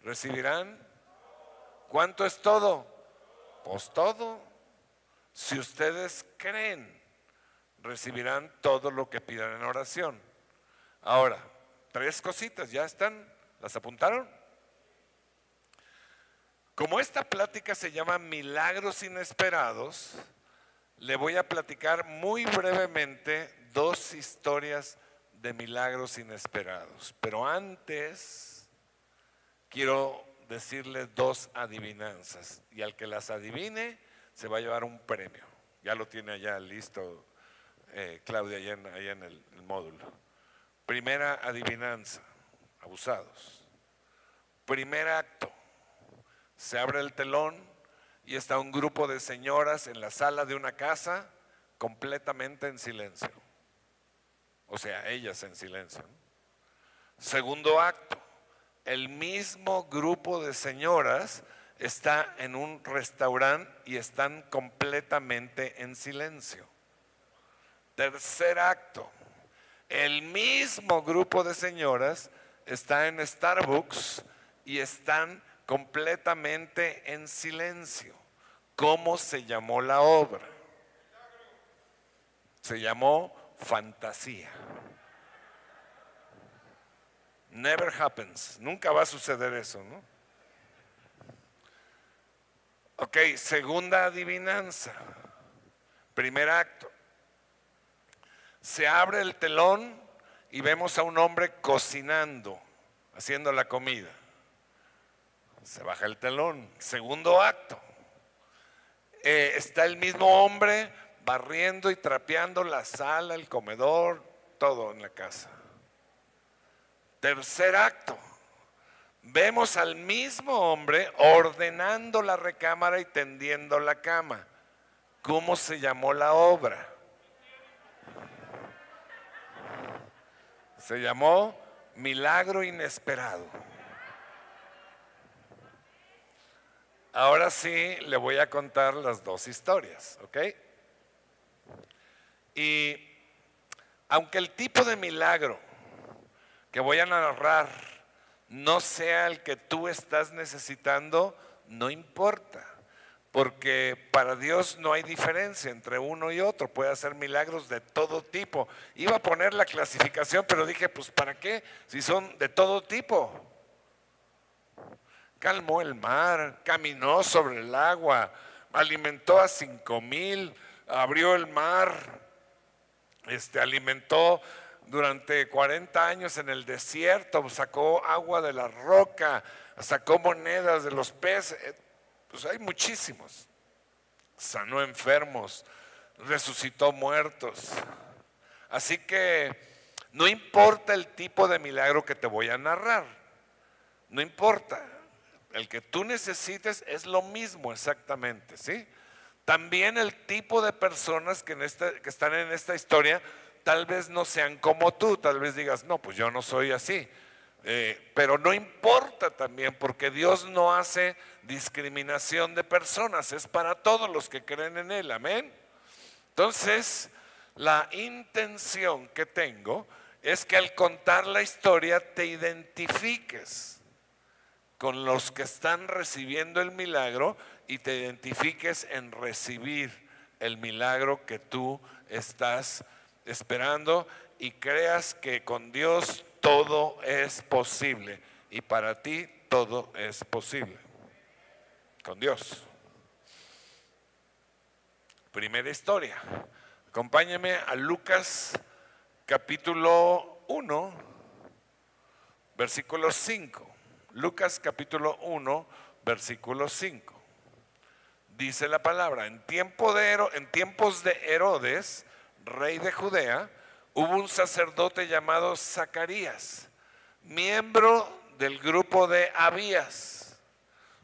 recibirán, ¿cuánto es todo? Pues todo. Si ustedes creen, recibirán todo lo que pidan en oración. Ahora, tres cositas, ¿ya están? ¿Las apuntaron? Como esta plática se llama Milagros Inesperados, le voy a platicar muy brevemente dos historias de milagros inesperados. Pero antes quiero decirle dos adivinanzas y al que las adivine se va a llevar un premio. Ya lo tiene allá listo eh, Claudia allá en, el, el módulo. Primera adivinanza, abusados. Primer acto, se abre el telón y está un grupo de señoras en la sala de una casa completamente en silencio. O sea, ellas en silencio. Segundo acto, el mismo grupo de señoras está en un restaurante y están completamente en silencio. Tercer acto, el mismo grupo de señoras está en Starbucks y están completamente en silencio. ¿Cómo se llamó la obra? Se llamó Fantasía. Never happens. Nunca va a suceder eso, ¿no? Ok, segunda adivinanza. Primer acto. Se abre el telón y vemos a un hombre cocinando, haciendo la comida. Se baja el telón. Segundo acto. Eh, está el mismo hombre barriendo y trapeando la sala, el comedor, todo en la casa. Tercer acto. Vemos al mismo hombre ordenando la recámara y tendiendo la cama. ¿Cómo se llamó la obra? Se llamó Milagro Inesperado. Ahora sí le voy a contar las dos historias, ¿ok? Y aunque el tipo de milagro que voy a narrar no sea el que tú estás necesitando, no importa. Porque para Dios no hay diferencia entre uno y otro, puede hacer milagros de todo tipo. Iba a poner la clasificación, pero dije, pues ¿para qué? Si son de todo tipo. Calmó el mar, caminó sobre el agua, alimentó a cinco mil, abrió el mar, este, alimentó durante 40 años en el desierto, sacó agua de la roca, sacó monedas de los peces, eh, pues hay muchísimos. Sanó enfermos, resucitó muertos. Así que no importa el tipo de milagro que te voy a narrar, no importa. El que tú necesites es lo mismo exactamente, ¿sí? También el tipo de personas que, en que están en esta historia tal vez no sean como tú, tal vez digas, no, pues yo no soy así. Eh, pero no importa también porque Dios no hace discriminación de personas, es para todos los que creen en Él, amén. Entonces, la intención que tengo es que al contar la historia te identifiques con los que están recibiendo el milagro y te identifiques en recibir el milagro que tú estás esperando y creas que con Dios todo es posible y para ti todo es posible. Con Dios. Primera historia. Acompáñame a Lucas capítulo 1, versículo 5. Lucas capítulo 1, versículo 5 dice la palabra, en, tiempo de, en tiempos de Herodes, rey de Judea, hubo un sacerdote llamado Zacarías, miembro del grupo de Abías.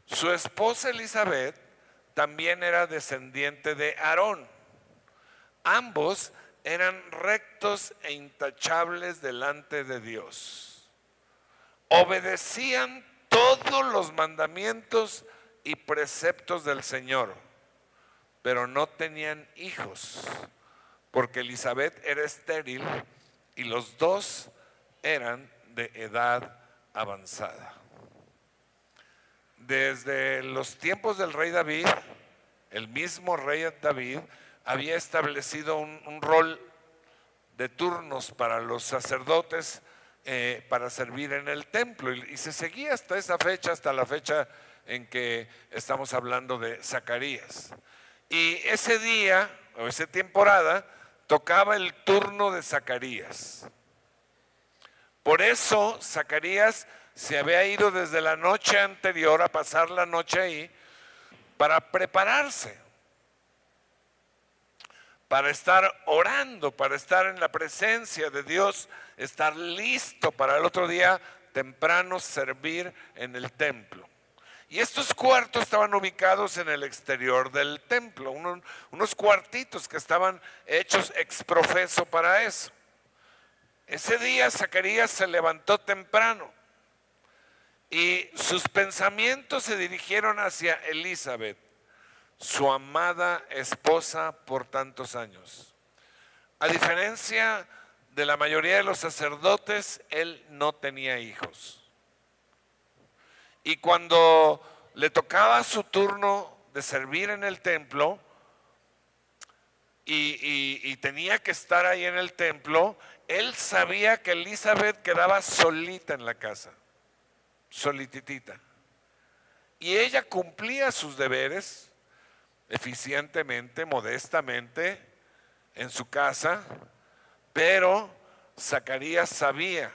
Su esposa Elizabeth también era descendiente de Aarón. Ambos eran rectos e intachables delante de Dios. obedecían todos los mandamientos y preceptos del Señor, pero no tenían hijos, porque Elizabeth era estéril y los dos eran de edad avanzada. Desde los tiempos del rey David, el mismo rey David había establecido un, rol de turnos para los sacerdotes eh, para servir en el templo y, y se seguía hasta esa fecha, hasta la fecha en que estamos hablando de Zacarías. Y ese día, o esa temporada, tocaba el turno de Zacarías. Por eso Zacarías se había ido desde la noche anterior a pasar la noche ahí para prepararse, para estar orando, para estar en la presencia de Dios, estar listo para el otro día temprano servir en el templo. Y estos cuartos estaban ubicados en el exterior del templo, unos, cuartitos que estaban hechos exprofeso para eso. Ese día Zacarías se levantó temprano y sus pensamientos se dirigieron hacia Elizabeth, su amada esposa por tantos años. A diferencia de la mayoría de los sacerdotes, él no tenía hijos. Y cuando le tocaba su turno de servir en el templo y, tenía que estar ahí en el templo, él sabía que Elizabeth quedaba solita en la casa, solititita. Y ella cumplía sus deberes eficientemente, modestamente, en su casa, pero Zacarías sabía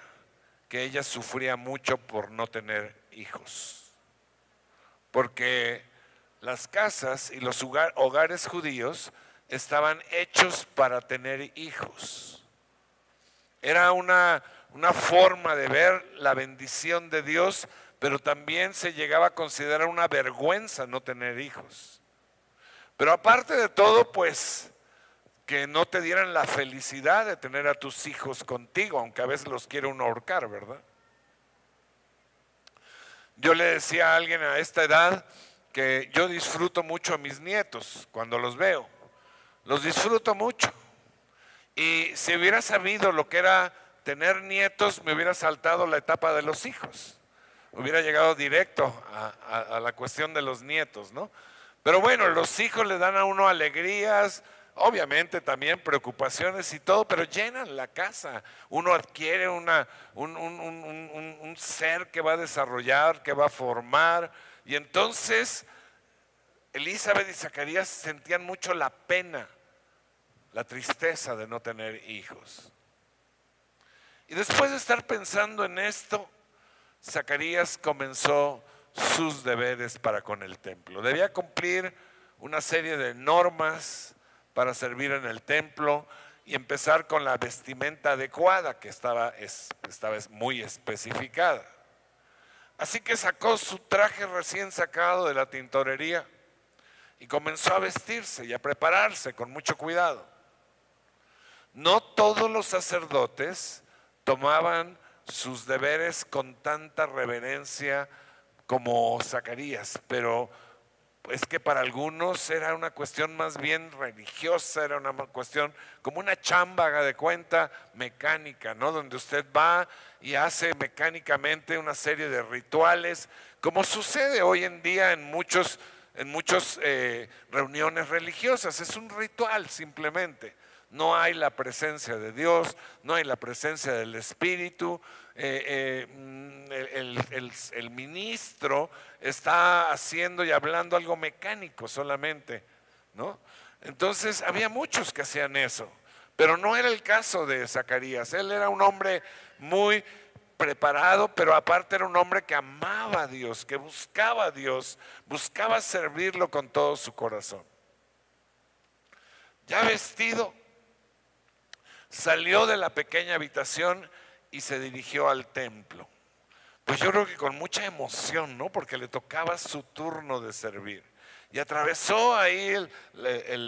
que ella sufría mucho por no tener hijos. Porque las casas y los hogares judíos estaban hechos para tener hijos. Era una, una forma de ver la bendición de Dios, pero también se llegaba a considerar una vergüenza no tener hijos. Pero aparte de todo, pues que no te dieran la felicidad de tener a tus hijos contigo, aunque a veces los quiere uno ahorcar, ¿verdad? Yo le decía a alguien a esta edad que yo disfruto mucho a mis nietos cuando los veo. Los disfruto mucho. Y si hubiera sabido lo que era tener nietos, me hubiera saltado la etapa de los hijos. Hubiera llegado directo a, la cuestión de los nietos, ¿no? Pero bueno, los hijos le dan a uno alegrías, obviamente también preocupaciones y todo, pero llenan la casa. Uno adquiere una, un, un, ser que va a desarrollar, que va a formar. Y entonces Elizabeth y Zacarías sentían mucho la pena, la tristeza de no tener hijos. Y después de estar pensando en esto, Zacarías comenzó sus deberes para con el templo. Debía cumplir una serie de normas, para servir en el templo y empezar con la vestimenta adecuada que estaba, estaba muy especificada. Así que sacó su traje recién sacado de la tintorería y comenzó a vestirse y a prepararse con mucho cuidado. No todos los sacerdotes tomaban sus deberes con tanta reverencia como Zacarías, pero es que para algunos era una cuestión más bien religiosa, era una cuestión como una chámbaga de cuenta mecánica, ¿no? Donde usted va y hace mecánicamente una serie de rituales, como sucede hoy en día en muchos en muchas eh, reuniones religiosas. Es un ritual simplemente. No hay la presencia de Dios, no hay la presencia del Espíritu. Eh, eh, el, ministro está haciendo y hablando algo mecánico solamente, ¿no? Entonces había muchos que hacían eso, pero no era el caso de Zacarías. Él era un hombre muy preparado, pero aparte era un hombre que amaba a Dios, que buscaba a Dios, buscaba servirlo con todo su corazón. Ya vestido, salió de la pequeña habitación y se dirigió al templo. Pues yo creo que con mucha emoción, ¿no? Porque le tocaba su turno de servir. Y atravesó ahí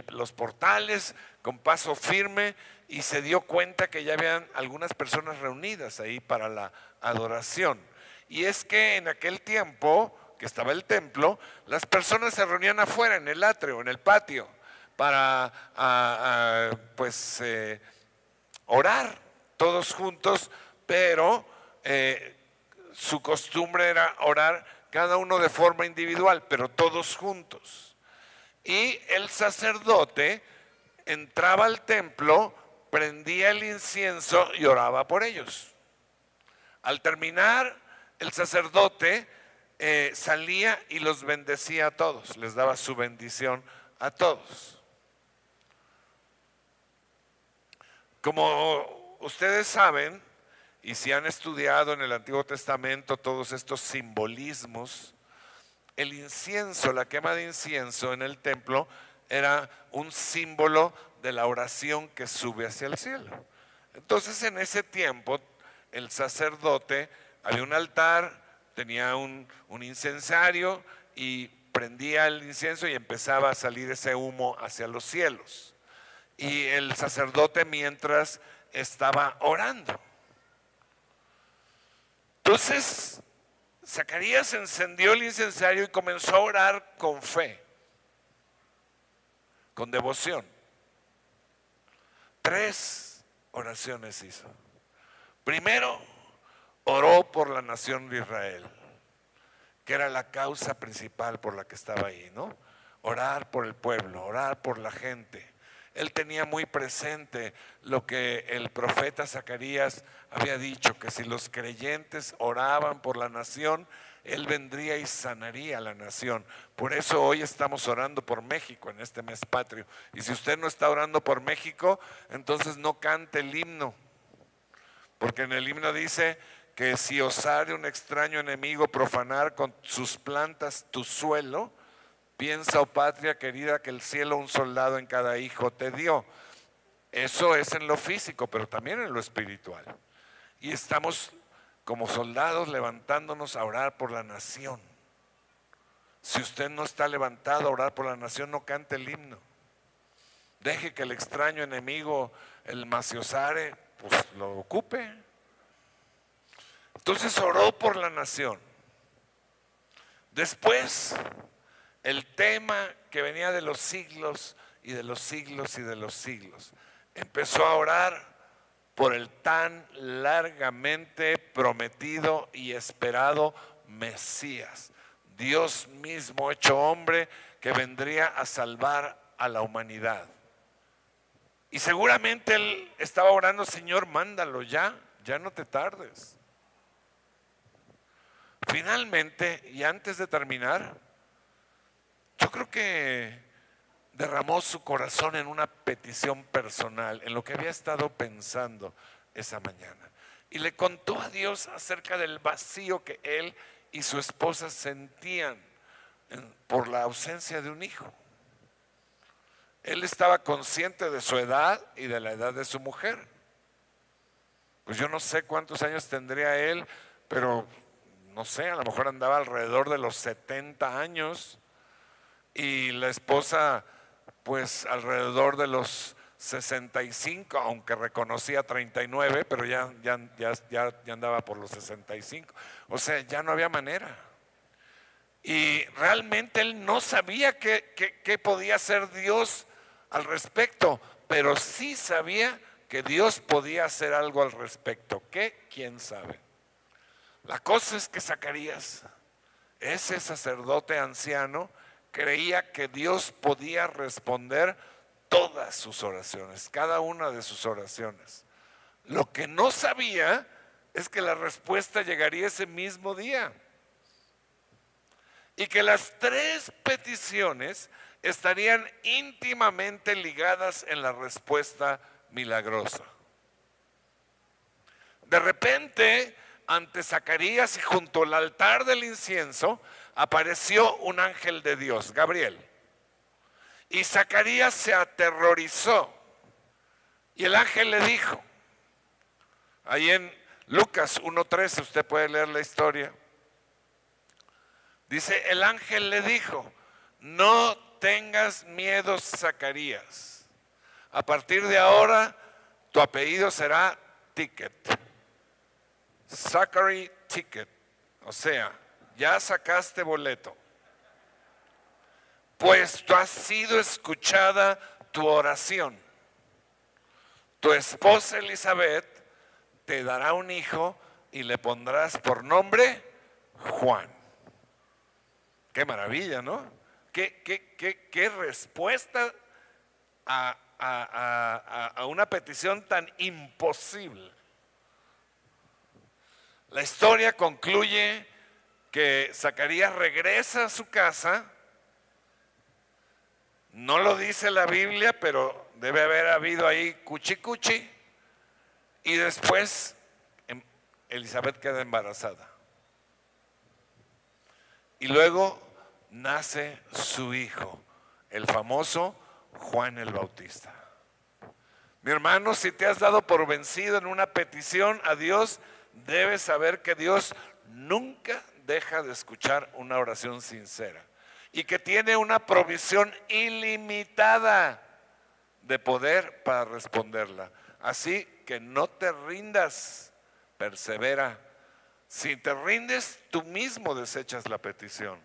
los portales con paso firme y se dio cuenta que ya habían algunas personas reunidas ahí para la adoración. Y es que en aquel tiempo que estaba el templo, las personas se reunían afuera, en el atrio, en el patio, para pues eh, orar todos juntos, pero eh, su costumbre era orar cada uno de forma individual, pero todos juntos. Y el sacerdote entraba al templo, prendía el incienso y oraba por ellos. Al terminar, el sacerdote eh, salía y los bendecía a todos, les daba su bendición a todos. Como ustedes saben, y si han estudiado en el Antiguo Testamento todos estos simbolismos, el incienso, la quema de incienso en el templo era un símbolo de la oración que sube hacia el cielo. Entonces en ese tiempo el sacerdote había un altar, tenía un, incensario y prendía el incienso y empezaba a salir ese humo hacia los cielos. Y el sacerdote mientras estaba orando. Entonces, Zacarías encendió el incensario y comenzó a orar con fe, con devoción. Tres oraciones hizo. Primero, oró por la nación de Israel, que era la causa principal por la que estaba ahí, ¿no? Orar por el pueblo, orar por la gente. Él tenía muy presente lo que el profeta Zacarías había dicho, que si los creyentes oraban por la nación, Él vendría y sanaría a la nación. Por eso hoy estamos orando por México en este mes patrio. Y si usted no está orando por México, entonces no cante el himno. Porque en el himno dice, que si osare un extraño enemigo profanar con sus plantas tu suelo, piensa, oh patria querida, que el cielo un soldado en cada hijo te dio. Eso es en lo físico, pero también en lo espiritual. Y estamos como soldados levantándonos a orar por la nación. Si usted no está levantado a orar por la nación, no cante el himno. Deje que el extraño enemigo, el maciosare, pues lo ocupe. Entonces oró por la nación. Después, el tema que venía de los siglos y de los siglos y de los siglos, empezó a orar por el tan largamente prometido y esperado Mesías, Dios mismo hecho hombre que vendría a salvar a la humanidad. Y seguramente él estaba orando, Señor, mándalo ya, ya no te tardes. Finalmente, y antes de terminar, yo creo que derramó su corazón en una petición personal, en lo que había estado pensando esa mañana. Y le contó a Dios acerca del vacío que él y su esposa sentían por la ausencia de un hijo. Él estaba consciente de su edad y de la edad de su mujer. Pues yo no sé cuántos años tendría él, pero no sé, a lo mejor andaba alrededor de los 70 años y la esposa pues alrededor de los 65, aunque reconocía 39, pero ya, ya, ya, ya, andaba por los 65. O sea, ya no había manera. Y realmente él no sabía qué, podía hacer Dios al respecto, pero sí sabía que Dios podía hacer algo al respecto. ¿Qué? ¿Quién sabe? La cosa es que Zacarías, ese sacerdote anciano, creía que Dios podía responder todas sus oraciones, cada una de sus oraciones. Lo que no sabía es que la respuesta llegaría ese mismo día. Y que las tres peticiones estarían íntimamente ligadas en la respuesta milagrosa. De repente, ante Zacarías y junto al altar del incienso apareció un ángel de Dios, Gabriel. Y Zacarías se aterrorizó. Y el ángel le dijo, ahí en Lucas 1.13, usted puede leer la historia. Dice, el ángel le dijo, no tengas miedo, Zacarías. A partir de ahora, tu apellido será Ticket. Zachary Ticket. O sea, ya sacaste boleto. Puesto ha sido escuchada tu oración. Tu esposa Elizabeth te dará un hijo y le pondrás por nombre Juan. Qué maravilla, ¿no? Qué, qué, respuesta a, a una petición tan imposible. La historia concluye que Zacarías regresa a su casa. No lo dice la Biblia, pero debe haber habido ahí cuchi cuchi. Y después em, Elizabeth queda embarazada. Y luego nace su hijo, el famoso Juan el Bautista. Mi hermano, si te has dado por vencido en una petición a Dios, debes saber que Dios nunca deja de escuchar una oración sincera y que tiene una provisión ilimitada de poder para responderla. Así que no te rindas, persevera. Si te rindes, tú mismo desechas la petición.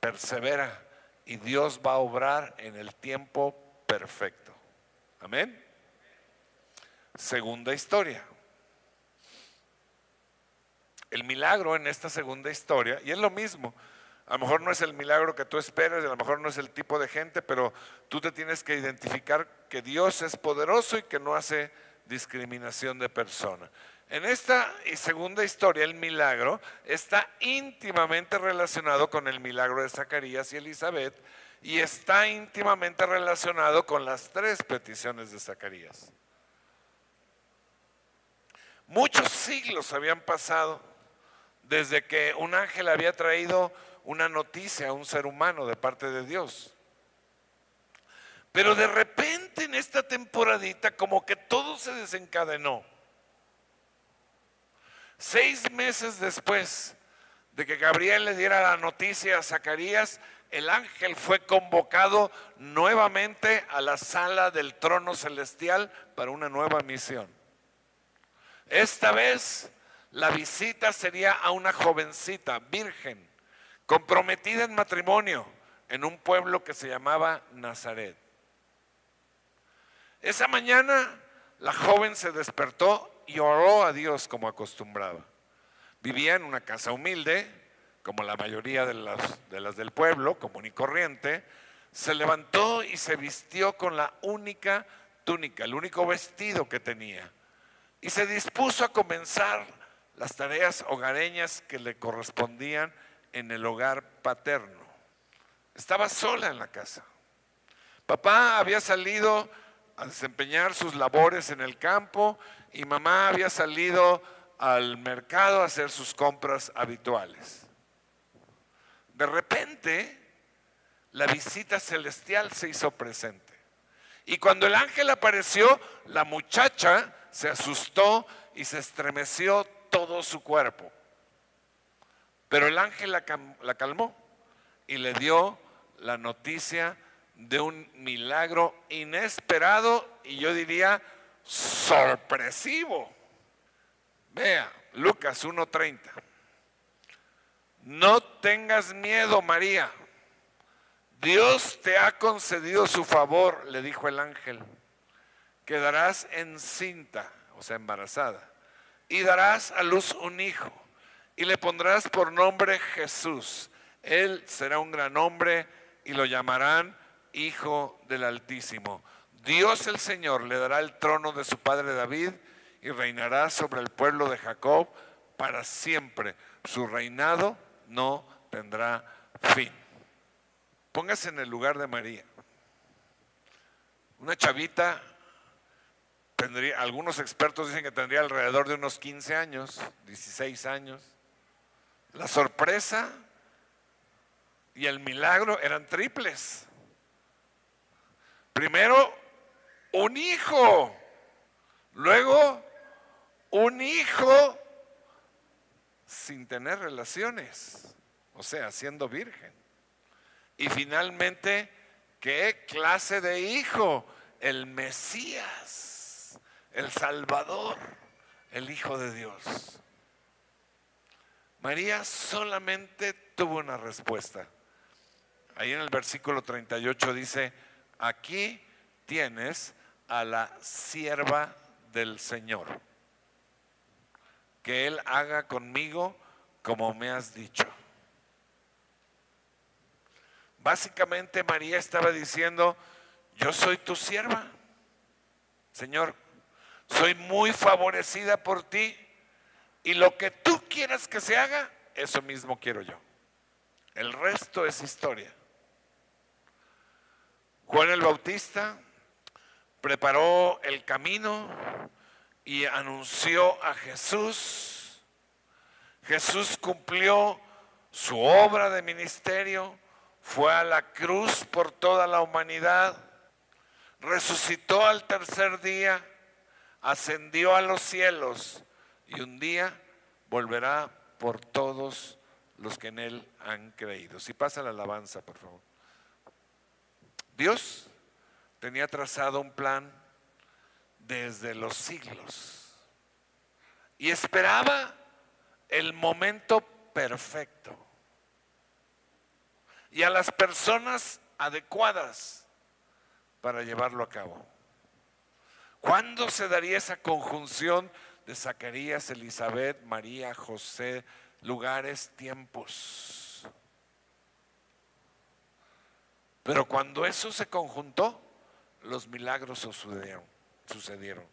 Persevera y Dios va a obrar en el tiempo perfecto. Amén. Segunda historia el milagro en esta segunda historia, y es lo mismo, a lo mejor no es el milagro que tú esperas, a lo mejor no es el tipo de gente, pero tú te tienes que identificar que Dios es poderoso y que no hace discriminación de persona. En esta segunda historia, el milagro está íntimamente relacionado con el milagro de Zacarías y Elizabeth y está íntimamente relacionado con las tres peticiones de Zacarías. Muchos siglos habían pasado desde que un ángel había traído una noticia a un ser humano de parte de Dios. Pero de repente en esta temporadita como que todo se desencadenó. Seis meses después de que Gabriel le diera la noticia a Zacarías, el ángel fue convocado nuevamente a la sala del trono celestial para una nueva misión. Esta vez la visita sería a una jovencita virgen, comprometida en matrimonio en un pueblo que se llamaba Nazaret. Esa mañana la joven se despertó y oró a Dios como acostumbraba. Vivía en una casa humilde, como la mayoría de las, de las del pueblo, común y corriente. Se levantó y se vistió con la única túnica, el único vestido que tenía. Y se dispuso a comenzar las tareas hogareñas que le correspondían en el hogar paterno. Estaba sola en la casa. Papá había salido a desempeñar sus labores en el campo y mamá había salido al mercado a hacer sus compras habituales. De repente, la visita celestial se hizo presente. Y cuando el ángel apareció, la muchacha se asustó y se estremeció todo su cuerpo. Pero el ángel la, calmó y le dio la noticia de un milagro inesperado y yo diría sorpresivo. Vea, Lucas 1.30. No tengas miedo, María. Dios te ha concedido su favor, le dijo el ángel. Quedarás encinta, o sea, embarazada y darás a luz un hijo y le pondrás por nombre Jesús. Él será un gran hombre y lo llamarán Hijo del Altísimo. Dios el Señor le dará el trono de su padre David y reinará sobre el pueblo de Jacob para siempre. Su reinado no tendrá fin. Póngase en el lugar de María. Una chavita algunos expertos dicen que tendría alrededor de unos 15 años, 16 años. La sorpresa y el milagro eran triples. Primero, un hijo. Luego, un hijo sin tener relaciones, o sea, siendo virgen. Y finalmente, ¿qué clase de hijo? El Mesías el Salvador, el Hijo de Dios. María solamente tuvo una respuesta. Ahí en el versículo 38 dice, aquí tienes a la sierva del Señor. Que Él haga conmigo como me has dicho. Básicamente María estaba diciendo, yo soy tu sierva, Señor, soy muy favorecida por ti y lo que tú quieras que se haga, eso mismo quiero yo. El resto es historia. Juan el Bautista preparó el camino y anunció a Jesús. Jesús cumplió su obra de ministerio, fue a la cruz por toda la humanidad, resucitó al tercer día, ascendió a los cielos y un día volverá por todos los que en Él han creído. Si pasa la alabanza, por favor. Dios tenía trazado un plan desde los siglos y esperaba el momento perfecto y a las personas adecuadas para llevarlo a cabo. ¿Cuándo se daría esa conjunción de Zacarías, Elizabeth, María, José, lugares, tiempos. Pero cuando eso se conjuntó, los milagros sucedieron. sucedieron.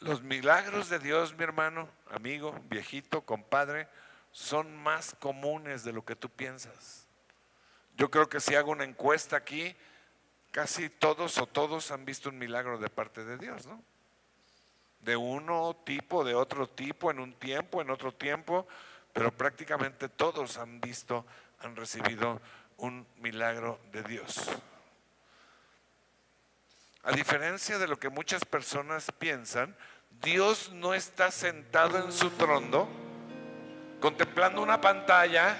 Los milagros de Dios, mi hermano, amigo, viejito, compadre, son más comunes de lo que tú piensas. Yo creo que si hago una encuesta aquí, casi todos o todos han visto un milagro de parte de Dios, ¿no? de uno tipo, de otro tipo, en un tiempo, en otro tiempo, pero prácticamente todos han visto, han recibido un milagro de Dios. A diferencia de lo que muchas personas piensan, Dios no está sentado en su trono contemplando una pantalla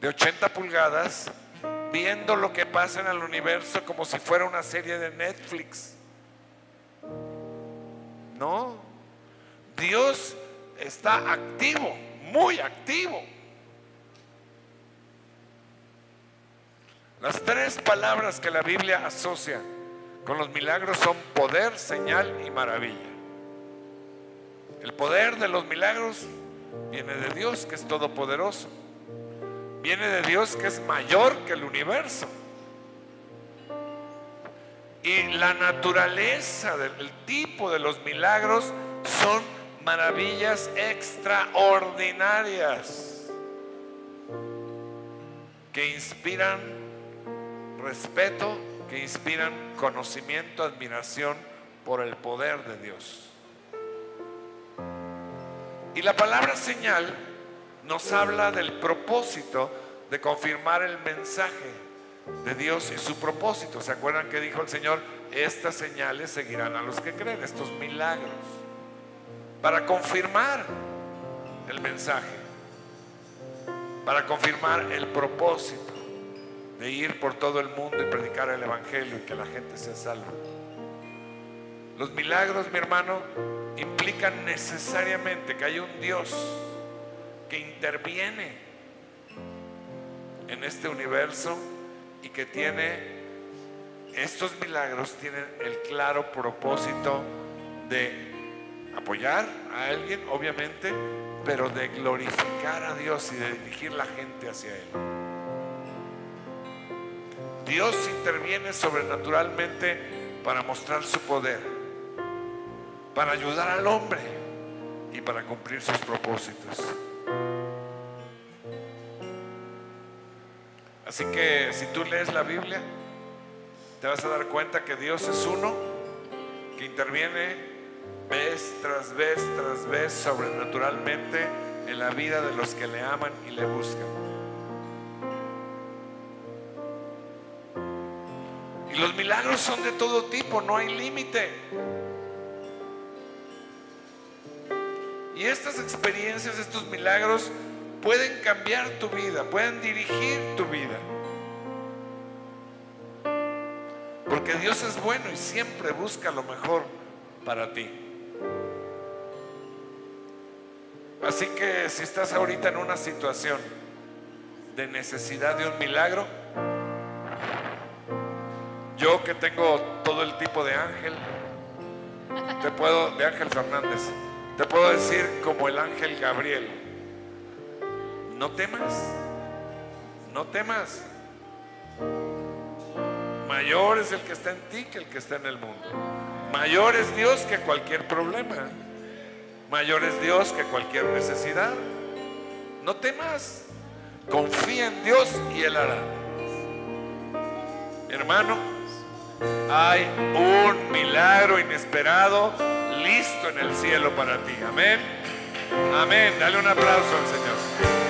de 80 pulgadas, viendo lo que pasa en el universo como si fuera una serie de Netflix. No, Dios está activo, muy activo. Las tres palabras que la Biblia asocia con los milagros son poder, señal y maravilla. El poder de los milagros viene de Dios, que es todopoderoso. Viene de Dios, que es mayor que el universo. Y la naturaleza del tipo de los milagros son maravillas extraordinarias que inspiran respeto, que inspiran conocimiento, admiración por el poder de Dios. Y la palabra señal nos habla del propósito de confirmar el mensaje de Dios y su propósito. ¿Se acuerdan que dijo el Señor? Estas señales seguirán a los que creen, estos milagros, para confirmar el mensaje, para confirmar el propósito de ir por todo el mundo y predicar el Evangelio y que la gente se salve. Los milagros, mi hermano, implican necesariamente que hay un Dios que interviene en este universo y que tiene, estos milagros tienen el claro propósito de apoyar a alguien, obviamente, pero de glorificar a Dios y de dirigir la gente hacia Él. Dios interviene sobrenaturalmente para mostrar su poder, para ayudar al hombre y para cumplir sus propósitos. Así que si tú lees la Biblia, te vas a dar cuenta que Dios es uno, que interviene vez tras vez tras vez sobrenaturalmente en la vida de los que le aman y le buscan. Y los milagros son de todo tipo, no hay límite. Y estas experiencias, estos milagros, pueden cambiar tu vida, pueden dirigir tu vida. Porque Dios es bueno y siempre busca lo mejor para ti. Así que si estás ahorita en una situación de necesidad de un milagro, yo que tengo todo el tipo de ángel, te puedo, de Ángel Fernández, te puedo decir como el ángel Gabriel, no temas, no temas. Mayor es el que está en ti que el que está en el mundo. Mayor es Dios que cualquier problema. Mayor es Dios que cualquier necesidad. No temas. Confía en Dios y Él hará. Hermano, hay un milagro inesperado listo en el cielo para ti. Amén. Amén. Dale un aplauso al Señor.